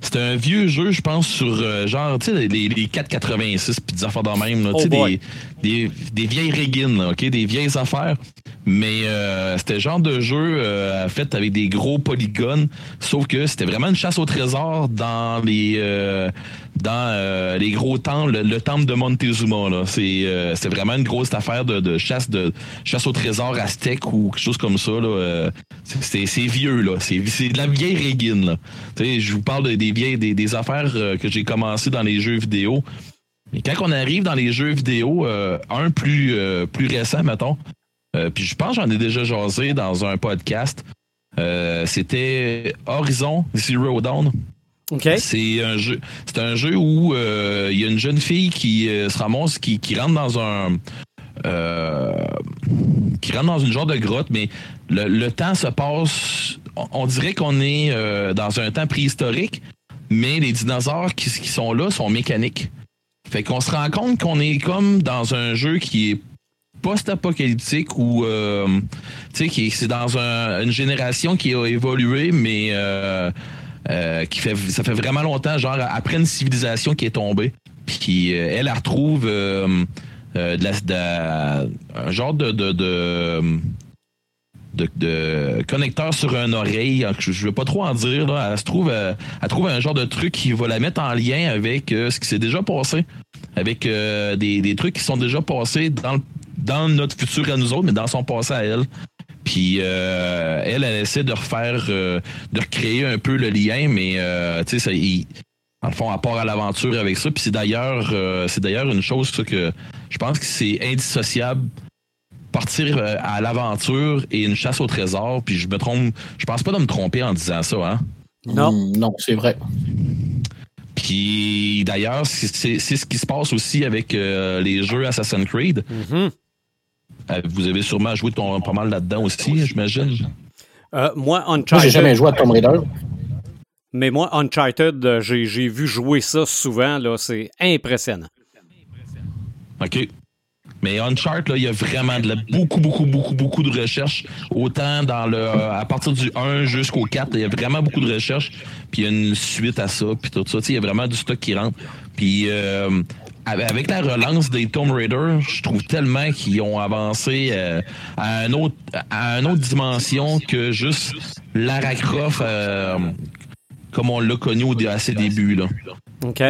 C'était un vieux jeu, je pense, sur euh, genre, tu sais, les, les 486 puis des affaires dans même, là, Oh tu sais, boy. des, des, des vieilles régines, là, OK, des vieilles affaires. Mais euh, c'était le genre de jeu euh, fait avec des gros polygones, sauf que c'était vraiment une chasse au trésor dans les euh, dans les gros temples, le, le temple de Montezuma. Là. C'est c'était vraiment une grosse affaire de, de chasse de chasse au trésor aztèque ou quelque chose comme ça. Là. C'est- c'est c'est vieux, là. C'est c'est de la vieille régine, là. Tu sais, je vous parle de- des vieilles des, des affaires euh, que j'ai commencé dans les jeux vidéo. Mais quand on arrive dans les jeux vidéo, euh, un plus, euh, plus récent, mettons, euh, puis je pense que j'en ai déjà jasé dans un podcast, c'était Horizon Zero Dawn. C'est un jeu, c'est un jeu où il y a une jeune fille qui se ramasse, qui, qui rentre dans un, qui rentre dans une genre de grotte, mais le, le temps se passe. On, on dirait qu'on est dans un temps préhistorique, mais les dinosaures qui, qui sont là sont mécaniques. Fait qu'on se rend compte qu'on est comme dans un jeu qui est post-apocalyptique ou euh, tu sais c'est dans un- une génération qui a évolué mais euh, euh, qui fait ça fait vraiment longtemps genre après une civilisation qui est tombée puis euh, elle, elle retrouve euh, euh, de la, de un genre de de, de de, de connecteur sur une oreille, je, je veux pas trop en dire. Elle se trouve, euh, elle trouve un genre de truc qui va la mettre en lien avec euh, ce qui s'est déjà passé, avec euh, des, des trucs qui sont déjà passés dans, dans notre futur à nous autres, mais dans son passé à elle. Puis euh, elle, elle essaie de refaire, de recréer un peu le lien, mais tu sais, le fond, à part à l'aventure avec ça. Puis c'est d'ailleurs, c'est une chose que je pense que c'est indissociable partir euh, à l'aventure et une chasse au trésor. Puis je me trompe, je pense pas de me tromper en disant ça, hein. Non. Hmm, non, c'est vrai. Puis d'ailleurs, c'est ce qui se passe aussi avec euh, les jeux Assassin's Creed. Mhm. Euh, vous avez sûrement joué ton- pas mal là-dedans aussi, j'imagine. Euh, moi, Moi, j'ai Uncharted, jamais joué à Tomb Raider. Mais moi, Uncharted, j'ai j'ai vu jouer ça souvent. là, C'est impressionnant. OK. Mais Uncharted, là, il y a vraiment de la- beaucoup, beaucoup, beaucoup, beaucoup de recherches. Autant dans le à partir du 1 jusqu'au 4, il y a vraiment beaucoup de recherches. Puis il y a une suite à ça, puis tout ça. Tu sais, Il y a vraiment du stock qui rentre. Puis euh, avec la relance des Tomb Raider, je trouve tellement qu'ils ont avancé euh, à, un autre, à une autre dimension que juste Lara Croft euh, comme on l'a connu à ses débuts. Là. OK.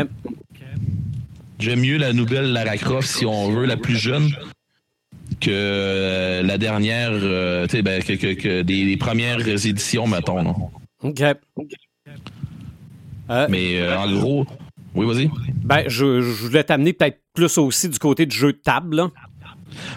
J'aime mieux la nouvelle Lara Croft, si on veut, la plus jeune, que euh, la dernière, euh, tu sais, ben, que, que- que des, des premières éditions, mettons. là. OK. Euh, Mais euh, en gros, oui, vas-y. ben, je, je voulais t'amener peut-être plus aussi du côté du jeu de table. là.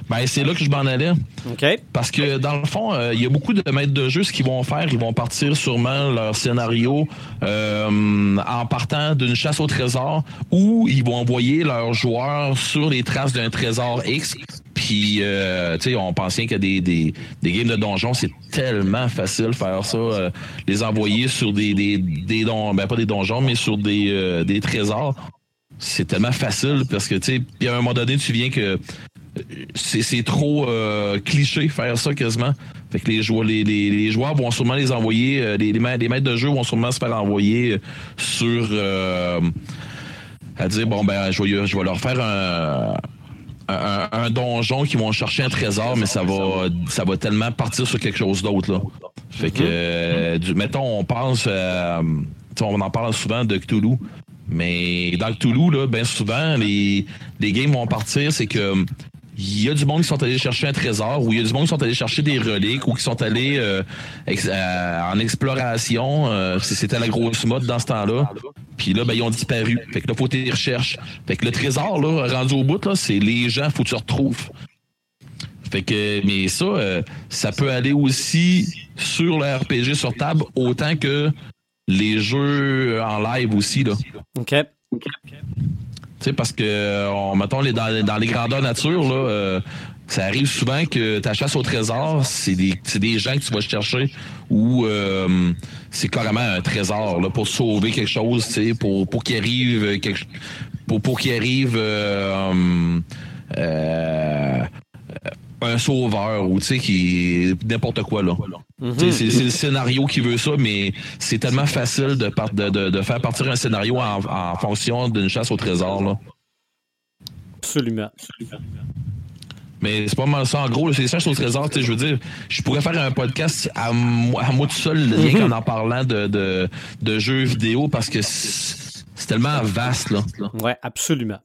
Ben, c'est là que je m'en allais. OK. Parce que dans le fond, euh, il y a beaucoup de maîtres de jeu, ce qu'ils vont faire, ils vont partir sûrement leur scénario euh, en partant d'une chasse au trésor ou ils vont envoyer leurs joueurs sur les traces d'un trésor X. Puis, euh, tu sais, on pensait que des, des, des games de donjons, c'est tellement facile de faire ça, euh, les envoyer sur des, des, des don- ben pas des donjons, mais sur des, euh, des trésors. C'est tellement facile parce que, tu sais, puis à un moment donné, tu viens que c'est trop euh, cliché faire ça quasiment. Fait que les joueurs, les, les- les joueurs vont sûrement les envoyer, euh, les, les ma- les maîtres de jeu vont sûrement se faire envoyer euh, sur euh, à dire bon ben je vais, je vais leur faire un, un, un donjon qui vont chercher un trésor, mais ça va ça va tellement partir sur quelque chose d'autre là. Fait que euh, du, mettons on pense euh, on en parle souvent de Cthulhu. Mais dans Cthulhu, là, ben souvent, les, les games vont partir, c'est que il y a du monde qui sont allés chercher un trésor, ou il y a du monde qui sont allés chercher des reliques, ou qui sont allés euh, ex- euh, en exploration. euh, C'était la grosse mode dans ce temps-là. Puis là, ben, ils ont disparu. Fait que là, faut que tu les recherches. Fait que le trésor, là, rendu au bout, c'est les gens, faut que tu retrouves. Fait que, mais ça, euh, ça peut aller aussi sur le RPG sur table, autant que les jeux en live aussi, là. OK. Tu sais, parce que, on, mettons, les, dans, dans les grandeurs nature, là, euh, ça arrive souvent que ta chasse au trésor, c'est des, des gens que tu vas chercher ou euh, c'est carrément un trésor là, pour sauver quelque chose, pour, pour qu'il arrive quelque pour, pour qu'il arrive euh, un sauveur ou tu sais qui n'importe quoi là. Sais, C'est le scénario qui veut ça, mais c'est tellement facile de, par- de, de, de faire partir un scénario en, en fonction d'une chasse au trésor. Là. Absolument. Mais c'est pas mal ça. En gros, c'est les chasses au trésor. tu sais, Je veux dire, je pourrais faire un podcast à, moi- à moi tout seul, rien qu'en en parlant de, de, de jeux vidéo, parce que c'est tellement vaste. Là. Oui, absolument.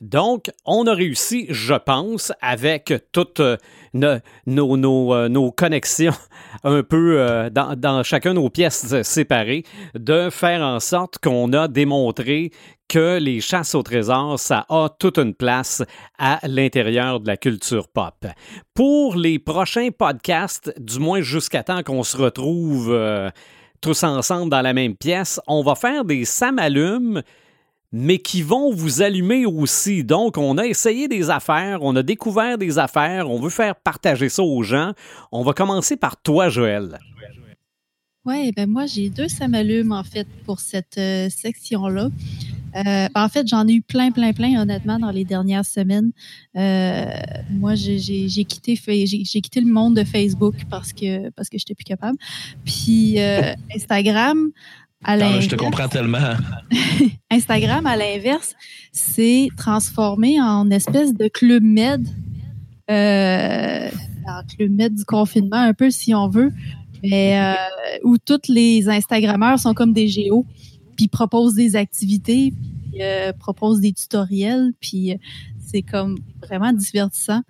Donc, on a réussi, je pense, avec toutes euh, euh, nos connexions un peu euh, dans, dans chacun nos pièces séparées, de faire en sorte qu'on a démontré que les chasses au trésor, ça a toute une place à l'intérieur de la culture pop. Pour les prochains podcasts, du moins jusqu'à temps qu'on se retrouve tous ensemble dans la même pièce, on va faire des samalumes mais qui vont vous allumer aussi. Donc, on a essayé des affaires, on a découvert des affaires, on veut faire partager ça aux gens. On va commencer par toi, Joël. Oui, ben moi, j'ai deux samalumes, en fait, pour cette euh, section-là. Euh, ben, en fait, j'en ai eu plein, plein, plein, honnêtement, dans les dernières semaines. Euh, moi, j'ai- quitté, j'ai quitté le monde de Facebook parce que parce que j'étais plus capable. Puis Instagram, à je te comprends tellement. Instagram, à l'inverse, c'est transformé en espèce de club med, euh, en club med du confinement, un peu si on veut, mais euh, où tous les Instagrammeurs sont comme des géos, puis proposent des activités, puis euh, proposent des tutoriels, puis euh, c'est comme vraiment divertissant.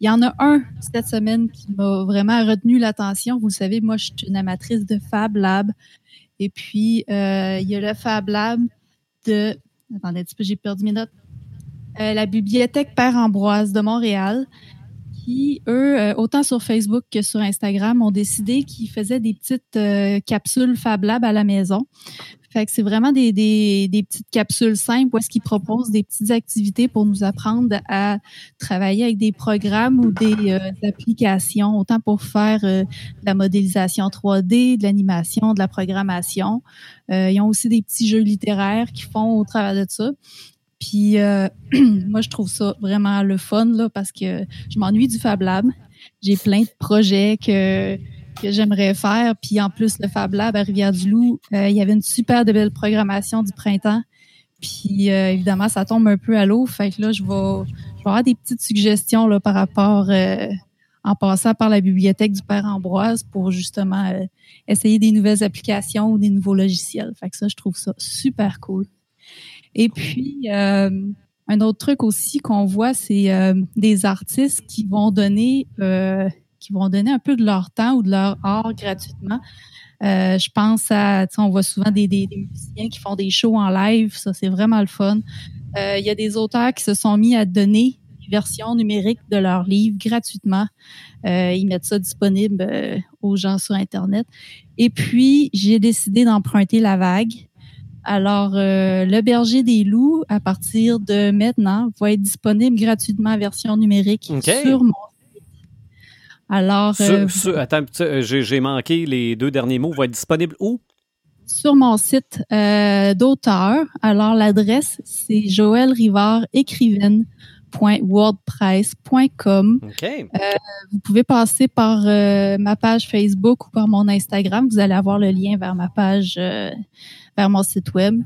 Il y en a un cette semaine qui m'a vraiment retenu l'attention. Vous le savez, moi, je suis une amatrice de Fab Lab. Et puis, euh, il y a le Fab Lab de. Attendez un petit peu, j'ai perdu mes notes. Euh, la bibliothèque Père Ambroise de Montréal, Eux, euh, autant sur Facebook que sur Instagram, ont décidé qu'ils faisaient des petites euh, capsules Fab Lab à la maison. Fait que c'est vraiment des, petites capsules simples où est-ce qu'ils proposent des petites activités pour nous apprendre à travailler avec des programmes ou des, euh, applications, autant pour faire de la modélisation 3D, de l'animation, de la programmation. ils ont aussi des petits jeux littéraires qui font au travers de ça. Puis euh, moi, je trouve ça vraiment le fun là, parce que je m'ennuie du Fab Lab. J'ai plein de projets que, que j'aimerais faire. Puis en plus, le Fab Lab à Rivière-du-Loup, euh, il y avait une super belle programmation du printemps. Puis euh, évidemment, ça tombe un peu à l'eau. Fait que là, je vais, je vais avoir des petites suggestions là, par rapport en passant par la bibliothèque du Père Ambroise pour justement essayer des nouvelles applications ou des nouveaux logiciels. Fait que ça, je trouve ça super cool. Et puis, euh, un autre truc aussi qu'on voit, c'est euh, des artistes qui vont donner euh, qui vont donner un peu de leur temps ou de leur art gratuitement. je pense à, on voit souvent des, des, musiciens qui font des shows en live, ça c'est vraiment le fun. Il y a des auteurs qui se sont mis à donner une version numérique de leurs livres gratuitement. ils mettent ça disponible aux gens sur Internet. Et puis, j'ai décidé d'emprunter la vague. Alors, euh, le berger des loups, à partir de maintenant, va être disponible gratuitement en version numérique sur mon site. Alors, euh, attends, euh, j'ai manqué les deux derniers mots. Va être disponible où? Sur mon site d'auteur. Alors, l'adresse, c'est joëlrivard-écrivaine.wordpress.com. vous pouvez passer par ma page Facebook ou par mon Instagram. Vous allez avoir le lien vers ma page vers mon site web.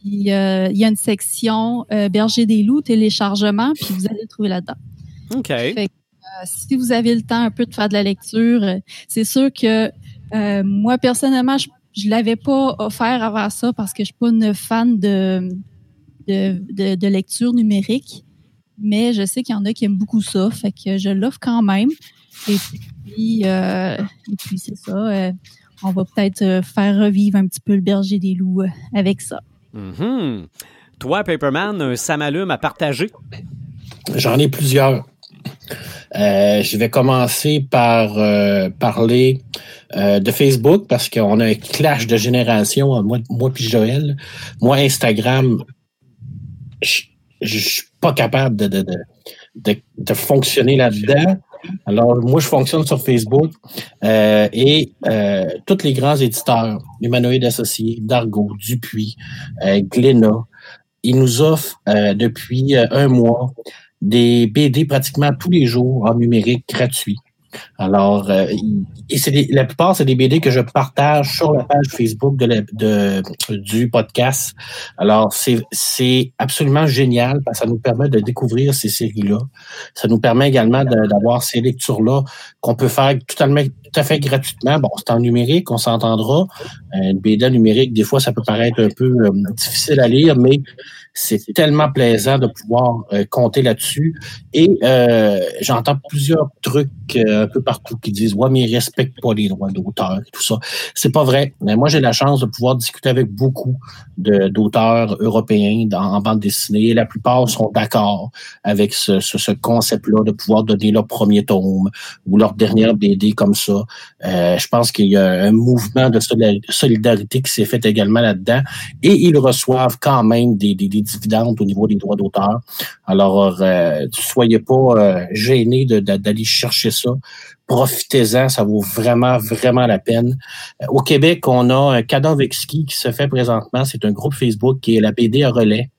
Puis euh, il y a une section euh, Berger des loups, téléchargement, puis vous allez le trouver là-dedans. OK. Euh, si vous avez le temps un peu de faire de la lecture, c'est sûr que moi, personnellement, je ne l'avais pas offert avant ça parce que je suis pas une fan de, de, de, lecture numérique. Mais je sais qu'il y en a qui aiment beaucoup ça, fait que je l'offre quand même. Et puis, et puis c'est ça on va peut-être euh, faire revivre un petit peu le berger des loups euh, avec ça. Mm-hmm. Toi, Paperman, un samalume à partager? J'en ai plusieurs. Euh, je vais commencer par parler de Facebook parce qu'on a un clash de génération, moi, moi puis Joël. Moi, Instagram, je ne suis pas capable de, de, de, de fonctionner là-dedans. Alors, moi, je fonctionne sur Facebook euh, et euh, tous les grands éditeurs, Humanoïdes Associés, Dargo, Dupuis, euh, Glénat, ils nous offrent euh, depuis un mois des BD pratiquement tous les jours en numérique gratuit. Alors, euh, c'est la plupart, c'est des BD que je partage sur la page Facebook de, de du podcast. Alors, c'est absolument génial parce que ça nous permet de découvrir ces séries-là. Ça nous permet également d'avoir ces lectures-là qu'on peut faire tout à fait gratuitement. Bon, c'est en numérique, on s'entendra. Euh, une BD numérique, des fois, ça peut paraître un peu euh, difficile à lire, mais c'est tellement plaisant de pouvoir euh, compter là-dessus. Et euh, j'entends plusieurs trucs euh, un peu partout qui disent Ouais, mais ils respectent pas les droits d'auteur et tout ça. C'est pas vrai. Mais moi, j'ai la chance de pouvoir discuter avec beaucoup d'auteurs européens en bande dessinée. La plupart sont d'accord avec ce, ce, concept-là de pouvoir donner leur premier tome ou leur dernière BD comme ça. je pense qu'il y a un mouvement de solidarité qui s'est fait également là-dedans. Et ils reçoivent quand même des, des, des dividendes au niveau des droits d'auteur. Alors, euh, soyez pas euh, gênés d'aller chercher ça. Profitez-en, ça vaut vraiment, vraiment la peine. Euh, au Québec, on a un cadeau ski qui se fait présentement. C'est un groupe Facebook qui est la BD à relais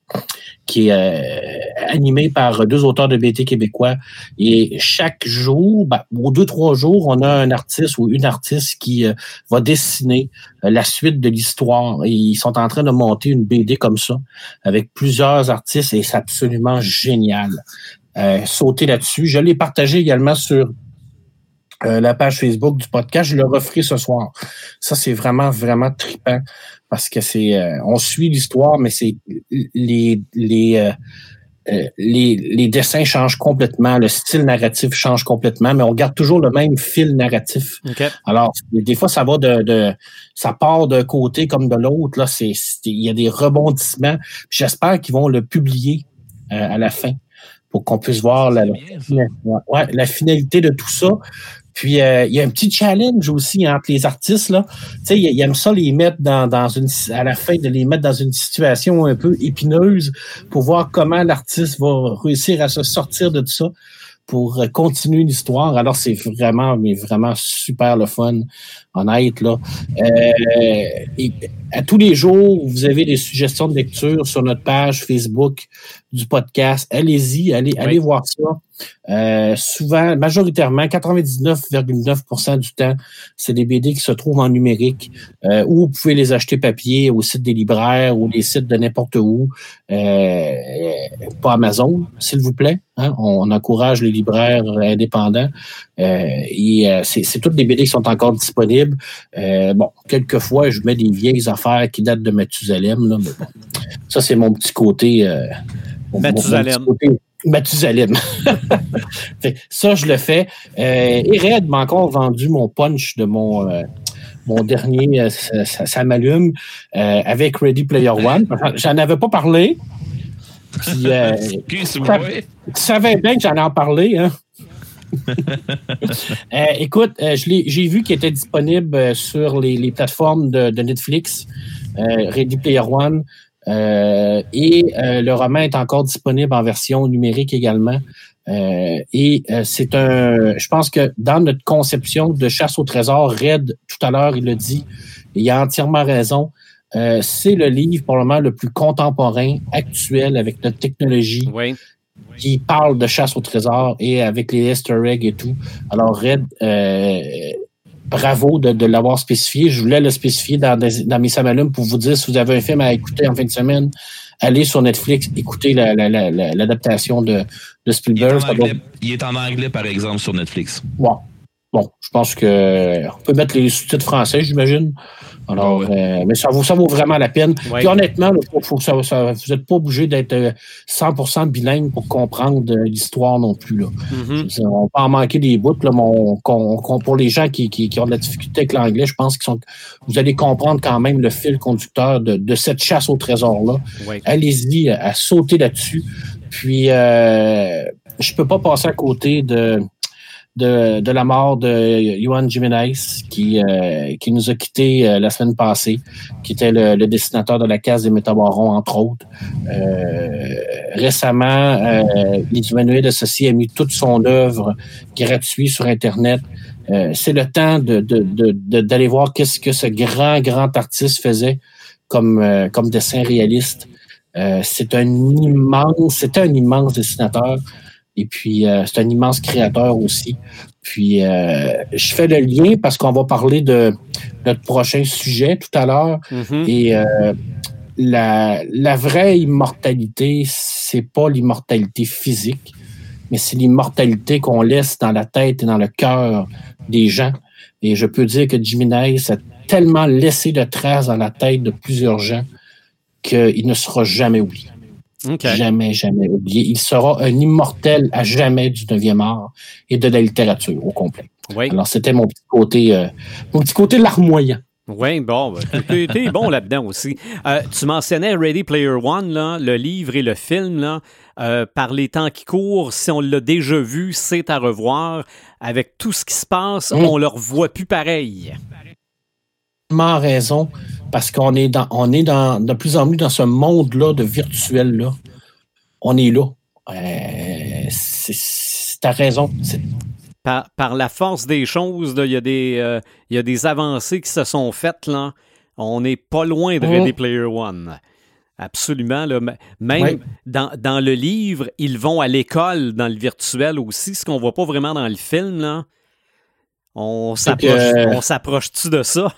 qui est euh, animé par deux auteurs de BT québécois. Et chaque jour, ben, ou deux, trois jours, on a un artiste ou une artiste qui euh, va dessiner euh, la suite de l'histoire. Ils sont en train de monter une BD comme ça, avec plusieurs artistes, et c'est absolument génial. sauter là-dessus. Je l'ai partagé également sur la page Facebook du podcast. Je le referai ce soir. Ça, c'est vraiment, vraiment trippant parce que c'est euh, on suit l'histoire, mais c'est les les, euh, euh, les les dessins changent complètement, le style narratif change complètement, mais on garde toujours le même fil narratif. Alors des fois ça va de, de ça part d'un côté comme de l'autre là, c'est il y a des rebondissements. J'espère qu'ils vont le publier à la fin pour qu'on puisse voir la, ouais, la finalité de tout ça. Puis euh, il y a un petit challenge aussi entre les artistes là. Tu sais, ils aiment ça les mettre dans, dans une à la fin de les mettre dans une situation un peu épineuse pour voir comment l'artiste va réussir à se sortir de tout ça pour continuer l'histoire. Alors c'est vraiment mais vraiment super le fun honnête. Là. Euh, à tous les jours, vous avez des suggestions de lecture sur notre page Facebook du podcast. Allez-y, allez, allez voir ça. Euh, souvent, majoritairement, 99,9% du temps, c'est des BD qui se trouvent en numérique euh, ou vous pouvez les acheter papier au site des libraires ou les sites de n'importe où. Euh, pas Amazon, s'il vous plaît. Hein. On, encourage les libraires indépendants. Euh, et c'est toutes des BD qui sont encore disponibles. Bon, quelquefois, je mets des vieilles affaires qui datent de Mathusalem. Là, mais bon, ça, c'est mon petit côté. Mathusalem. Mathusalem. ça, je le fais. Euh, et Red m'a encore vendu mon punch de mon, euh, mon dernier, euh, ça, m'allume, avec Ready Player One. J'en avais pas parlé. Puis, tu savais bien que j'en ai en parlé. Hein? écoute, j'ai vu qu'il était disponible sur les, plateformes de, Netflix, Ready Player One. Euh, et euh, le roman est encore disponible en version numérique également. Euh, et c'est un, je pense que dans notre conception de chasse au trésor, Red, tout à l'heure, il le dit, il a entièrement raison. c'est le livre probablement le plus contemporain, actuel, avec notre technologie, qui parle de chasse au trésor et avec les easter eggs et tout. Alors, Red, bravo de, l'avoir spécifié. Je voulais le spécifier dans, dans mes samalumes pour vous dire si vous avez un film à écouter en fin de semaine, allez sur Netflix, écoutez l'adaptation de, de, Spielberg. Il est, en anglais, par exemple, sur Netflix. Bon, je pense que on peut mettre les sous-titres français, j'imagine. Alors, euh, mais ça vaut, ça vaut vraiment la peine. Puis honnêtement, faut, ça, vous n'êtes pas obligé d'être 100% euh, bilingue pour comprendre euh, l'histoire non plus. Là. Mm-hmm. On peut en manquer des bouts. Là, pour les gens qui, qui, ont de la difficulté avec l'anglais, je pense que vous allez comprendre quand même le fil conducteur de, cette chasse au trésor-là. Allez-y à, sauter là-dessus. Puis, euh, je peux pas passer à côté de de, de la mort de Juan Jiménez, qui, euh, qui nous a quittés euh, la semaine passée, qui était le, le, dessinateur de la case des Métabarons, entre autres. Euh, récemment, euh, les humanoïdes associés a mis toute son œuvre gratuite sur Internet. C'est le temps de, d'aller de, de, voir qu'est-ce que ce grand, grand artiste faisait comme, comme dessin réaliste. c'est un immense, c'était un immense dessinateur. Et puis, euh, c'est un immense créateur aussi. Puis, euh, je fais le lien parce qu'on va parler de notre prochain sujet tout à l'heure. Mm-hmm. Et euh, la, la, vraie immortalité, c'est pas l'immortalité physique, mais c'est l'immortalité qu'on laisse dans la tête et dans le cœur des gens. Et je peux dire que Jiménez a tellement laissé de traces dans la tête de plusieurs gens qu'il ne sera jamais oublié. Jamais, jamais oublié. Il sera un immortel à jamais du 9e art et de la littérature au complet. Alors, c'était mon petit côté, euh, mon petit côté larmoyant. Oui, bon, ben, t'es bon là-dedans aussi. Euh, tu mentionnais Ready Player One, là, le livre et le film, là, euh, par les temps qui courent, si on l'a déjà vu, c'est à revoir. Avec tout ce qui se passe, mm. on ne le revoit plus pareil raison parce qu'on est dans, on est dans, de plus en plus dans ce monde-là de virtuel-là. On est là. Euh, c'est ta raison. Par, par, la force des choses, il y, a des, euh, y a des avancées qui se sont faites. Là. On n'est pas loin de Ready mmh. Player One. Absolument. Là. Même dans, dans, le livre, ils vont à l'école dans le virtuel aussi, ce qu'on voit pas vraiment dans le film. Là. On s'approche-tu de ça?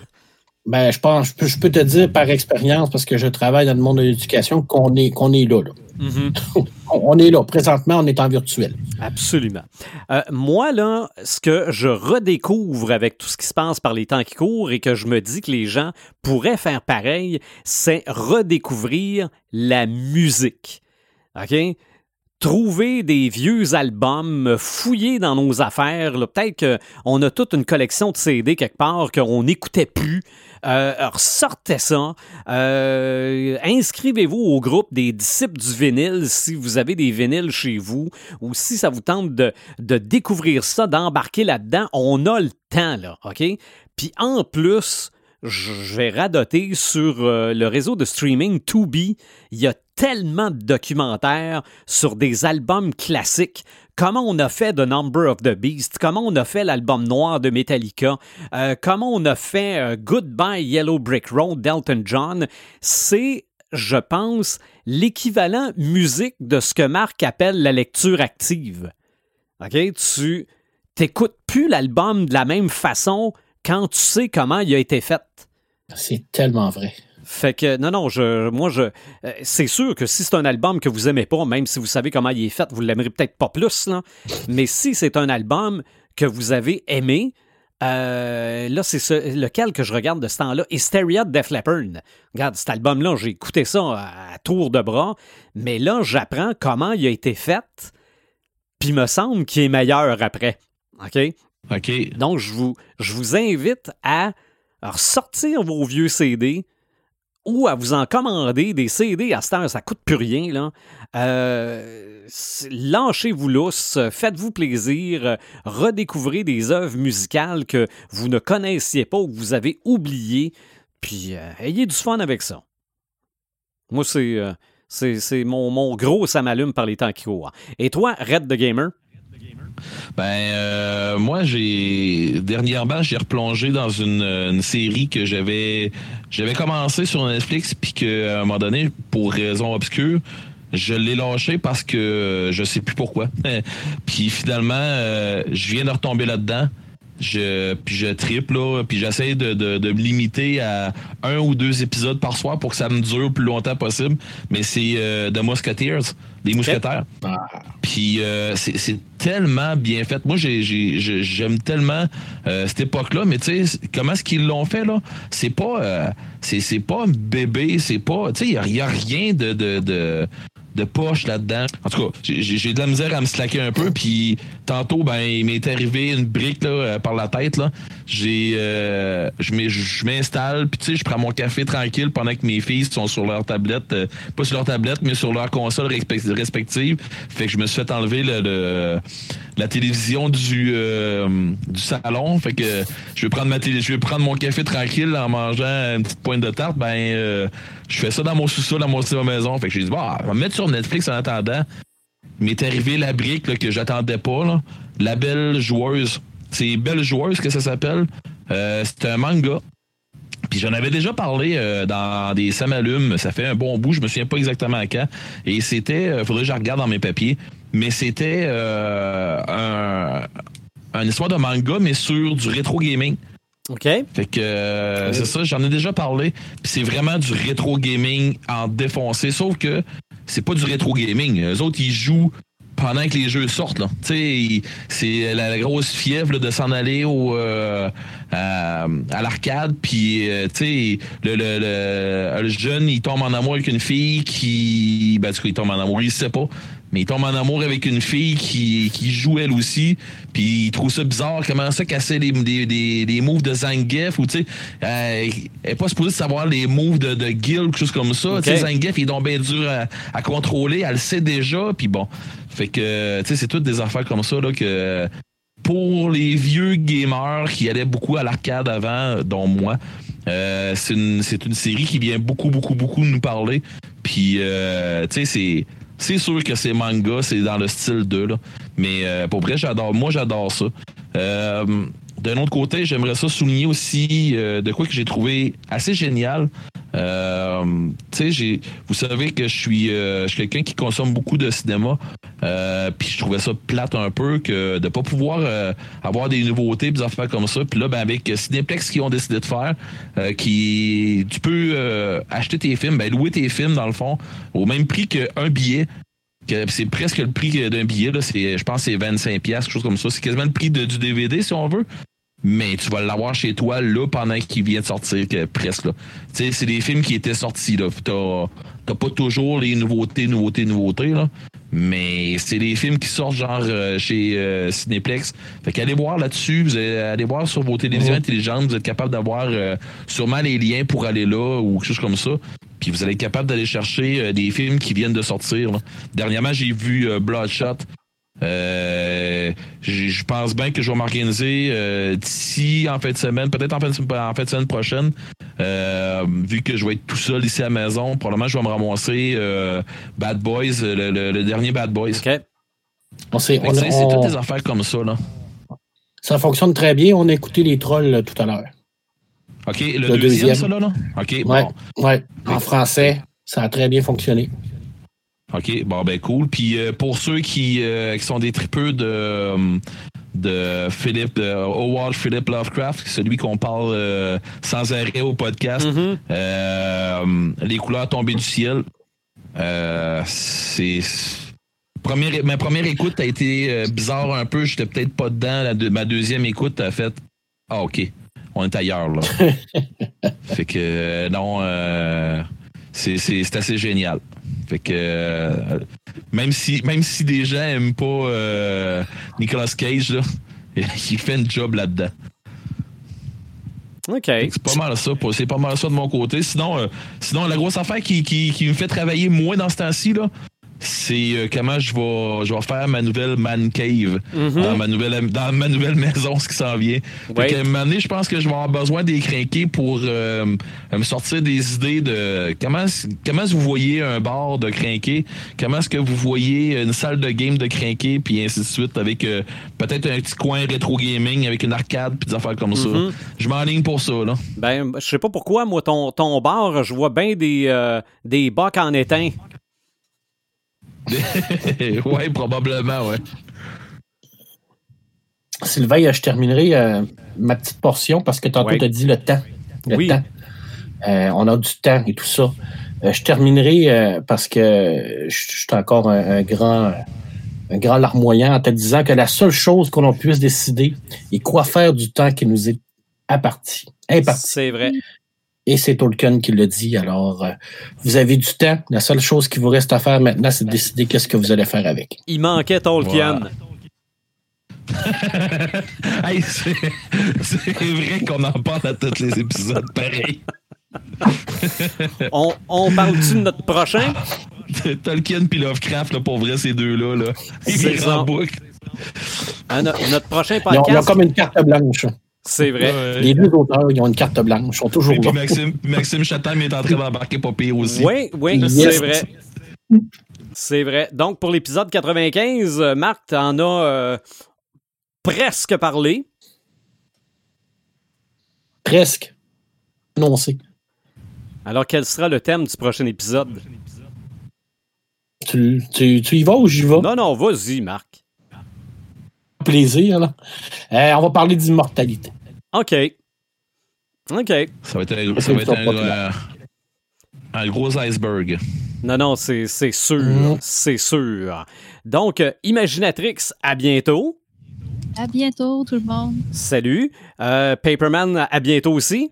Ben, je pense, je peux, te dire par expérience, parce que je travaille dans le monde de l'éducation, qu'on est, qu'on est là. Mm-hmm. on est là. Présentement, on est en virtuel. Absolument. Euh, moi, là, ce que je redécouvre avec tout ce qui se passe par les temps qui courent et que je me dis que les gens pourraient faire pareil, c'est redécouvrir la musique. OK? Trouver des vieux albums, fouiller dans nos affaires. Peut-être qu'on a toute une collection de CD quelque part qu'on n'écoutait plus. Euh, ressortez ça. Euh, inscrivez-vous au groupe des disciples du vinyle si vous avez des vinyles chez vous ou si ça vous tente de, de découvrir ça, d'embarquer là-dedans. On a le temps, là, OK? Puis en plus, je vais radoter sur euh, le réseau de streaming 2B. Il y a tellement de documentaires sur des albums classiques. Comment on a fait The Number of the Beast, comment on a fait l'album noir de Metallica, euh, comment on a fait euh, Goodbye Yellow Brick Road d'Elton John. C'est, je pense, l'équivalent musique de ce que Marc appelle la lecture active. OK? Tu t'écoutes plus l'album de la même façon quand tu sais comment il a été fait. C'est tellement vrai. Fait que, non, non, je, moi, je, euh, c'est sûr que si c'est un album que vous aimez pas, même si vous savez comment il est fait, vous l'aimerez peut-être pas plus, là. Mais si c'est un album que vous avez aimé, euh, là, c'est lequel que je regarde de ce temps-là? Hysteria de Def Leppard. Regarde, cet album-là, j'ai écouté ça à, tour de bras, mais là, j'apprends comment il a été fait, puis il me semble qu'il est meilleur après. OK? Donc, je vous, invite à sortir vos vieux CD ou à vous en commander des CD à cette heure, ça coûte plus rien. Là. Euh, Lâchez-vous lousse, faites-vous plaisir, redécouvrez des œuvres musicales que vous ne connaissiez pas ou que vous avez oubliées, puis euh, ayez du fun avec ça. Moi, c'est, euh, c'est, mon, mon, gros ça m'allume par les temps qui courent. Et toi, Red the Gamer? Ben euh, moi j'ai dernièrement j'ai replongé dans une, série que j'avais j'avais commencé sur Netflix puis qu'à un moment donné pour raison obscure je l'ai lâché parce que je sais plus pourquoi. puis finalement euh, je viens de retomber là-dedans. Je, puis je triple, là, puis j'essaie de, de, de, me limiter à un ou deux épisodes par soir pour que ça me dure le plus longtemps possible. Mais c'est euh, The Musketeers, les mousquetaires. Ah. Puis euh, c'est tellement bien fait. Moi, j'aime tellement euh, cette époque-là, mais tu sais, comment est-ce qu'ils l'ont fait, là? C'est pas, euh, c'est pas bébé, c'est pas, tu sais, il n'y a, rien de, de, de de poche là-dedden. En tout cas, j'ai de la misère à me slacker un peu. Puis tantôt, ben, il m'est arrivé une brique là, euh, par la tête. Là. J'ai, euh, je m'installe, puis tu sais, je prends mon café tranquille pendant que mes filles sont sur leur tablette, euh, pas sur leur tablette, mais sur leur console respective. Fait que je me suis fait enlever le, la télévision du, du salon. Fait que je vais prendre ma télé, je vais prendre mon café tranquille en mangeant une petite pointe de tarte. Ben, je fais ça dans mon sous-sol, dans mon maison. Fait que j'ai dit, bah, on va me mettre sur Netflix en attendant. M'est arrivé la brique là, que j'attendais pas. Là. La belle joueuse. C'est Belle joueuse que ça s'appelle. Euh, c'est un manga. Puis j'en avais déjà parlé euh, dans des Samalumes. Ça fait un bon bout. Je me souviens pas exactement à quand. Et c'était. Euh, faudrait que je regarde dans mes papiers. Mais c'était un, un histoire de manga, mais sur du rétro gaming. OK. Fait que euh, c'est ça, j'en ai déjà parlé. Puis c'est vraiment du rétro gaming en défoncé. Sauf que c'est pas du rétro gaming. Les autres, ils jouent pendant que les jeux sortent. Là. C'est la, grosse fièvre de s'en aller au, euh, à, l'arcade. Puis euh, le, le, le, jeune, il tombe en amour avec une fille qui. Ben, du coup, il tombe en amour, il sait pas mais il tombe en amour avec une fille qui, qui joue elle aussi, puis il trouve ça bizarre, comment ça casser les, des, des, des moves de Zangief, ou tu sais, euh, elle est pas supposée savoir les moves de, de Gil, quelque chose comme ça. Tu sais, Zangief, il est donc bien dur à, à, contrôler, elle le sait déjà, puis bon. Fait que, tu sais, c'est toutes des affaires comme ça, là, que pour les vieux gamers qui allaient beaucoup à l'arcade avant, dont moi, euh, c'est une, une, série qui vient beaucoup, beaucoup, beaucoup nous parler. Puis, euh, tu sais, c'est c'est sûr que c'est manga, c'est dans le style 2, là. Mais euh, pour vrai, j'adore. Moi, j'adore ça. Euh, d'un autre côté, j'aimerais ça souligner aussi euh, de quoi que j'ai trouvé assez génial. Euh, vous savez que je suis, je suis quelqu'un qui consomme beaucoup de cinéma. puis je trouvais ça plate un peu que de pas pouvoir avoir des nouveautés, des affaires comme ça. Puis là, ben, avec Cineplex qui ont décidé de faire, qui tu peux acheter tes films, ben, louer tes films dans le fond au même prix qu'un billet c'est presque le prix d'un billet. Là. Je pense que c'est 25$, quelque chose comme ça. C'est quasiment le prix de, du DVD, si on veut. Mais tu vas l'avoir chez toi là pendant qu'il vient de sortir, que, presque. C'est des films qui étaient sortis. Tu n'as pas toujours les nouveautés, nouveautés, nouveautés. Là. Mais c'est des films qui sortent genre euh, chez euh, Cinéplex. Fait qu'allez voir là-dessus, vous allez, allez voir sur vos télévisions Mhm. intelligentes, vous êtes capable d'avoir euh, sûrement les liens pour aller là ou quelque chose comme ça. Puis vous allez être capable d'aller chercher euh, des films qui viennent de sortir. là. Dernièrement, j'ai vu euh, Bloodshot. Euh, je pense bien que je vais m'organiser euh, d'ici en fin de semaine, peut-être en fin de, en fin de semaine prochaine. Euh, vu que je vais être tout seul ici à la maison, probablement je vais me ramasser euh, Bad Boys, le, le- le dernier Bad Boys. OK. On C'est on- toutes des affaires comme ça, là. ça fonctionne très bien. On a écouté les trolls tout à l'heure. OK, le, Le deuxième, deuxième. ça, là, là? OK, Ouais, bon. ouais. En français, ça a très bien fonctionné. OK, bon, ben cool. Puis euh, pour ceux qui, euh, qui sont des tripeux de, euh, de Philippe, de Howard Philip Lovecraft, celui qu'on parle euh, sans arrêt au podcast, Mhm. euh, Les couleurs tombées du ciel, c'est... Première, ma première écoute a été bizarre un peu. J'étais peut-être pas dedans. La ma deuxième écoute a fait Ah, OK. On est ailleurs, là. fait que, non, euh, c'est c'est- c'est assez génial. Fait que, euh, même, si, même si des gens aiment pas euh, Nicolas Cage, là, il fait une job là-dedans. OK. C'est pas mal ça. C'est pas mal ça de mon côté. Sinon, euh, sinon la grosse affaire qui, qui, qui me fait travailler moins dans ce temps-ci, là, c'est euh, comment je vais, je vais faire ma nouvelle man cave Mhm. dans, ma nouvelle, dans ma nouvelle maison, ce qui s'en vient. Fait Ouais. qu'à un moment donné, je pense que je vais avoir besoin des crinqués pour euh, me sortir des idées de comment, comment est-ce que vous voyez un bar de crinqués, comment est-ce que vous voyez une salle de game de crinqués, puis ainsi de suite, avec euh, peut-être un petit coin rétro gaming, avec une arcade, puis des affaires comme ça. Mhm. Je m'enligne pour ça, là. Ben, je sais pas pourquoi, moi, ton, ton bar, je vois bien des, euh, des bacs en étain. ouais, probablement, ouais. Sylvain, je terminerai euh, ma petite portion parce que tantôt, Ouais. tu as dit le temps. Le Oui. temps. Euh, on a du temps et tout ça. Euh, je terminerai euh, parce que je je suis encore un, un grand un grand larmoyant en te disant que la seule chose qu'on puisse décider est quoi faire du temps qui nous est apparti. Imparti. C'est vrai. Et c'est Tolkien qui le dit. Alors, euh, vous avez du temps. La seule chose qui vous reste à faire maintenant, c'est de décider qu'est-ce que vous allez faire avec. Il manquait Tolkien. Hey, c'est vrai qu'on en parle à tous les épisodes, pareil. On, on parle-tu de notre prochain? Tolkien puis Lovecraft, là, pour vrai, ces deux-là, là. C'est Ils ça. en boucle. Ah, no- notre prochain Ils ont, ils ont podcast, comme une carte blanche. C'est vrai. Ouais. Les deux auteurs, ils ont une carte blanche. Ils sont toujours là. Maxime, Maxime Chatham est en train d'embarquer pire aussi. Oui, oui, Yes. c'est vrai. C'est vrai. Donc, pour l'épisode 95, euh, Marc, t'en as euh, presque parlé. Presque. Annoncé. Alors, quel sera le thème du prochain épisode? Tu, tu, tu y vas ou j'y vais? Non, non, vas-y, Marc. Plaisir, là. Euh, on va parler d'immortalité. OK. OK. Ça va être un, ça va être un, euh, un gros iceberg. Non, non, c'est c'est sûr. C'est sûr. Donc, euh, Imaginatrix, à bientôt. À bientôt, tout le monde. Salut. Euh, Paperman, à bientôt aussi.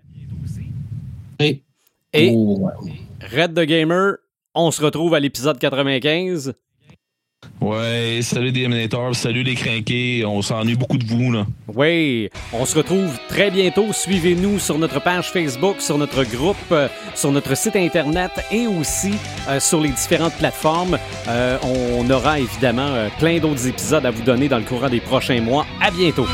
Et, Et Oh. Red the Gamer, on se retrouve à l'épisode 95. Ouais, salut des Eminators, salut les crinqués. On s'ennuie beaucoup de vous, là. Oui, on se retrouve très bientôt. Suivez-nous sur notre page Facebook, sur notre groupe, euh, sur notre site Internet et aussi euh, sur les différentes plateformes. Euh, on aura évidemment plein d'autres épisodes à vous donner dans le courant des prochains mois. À bientôt.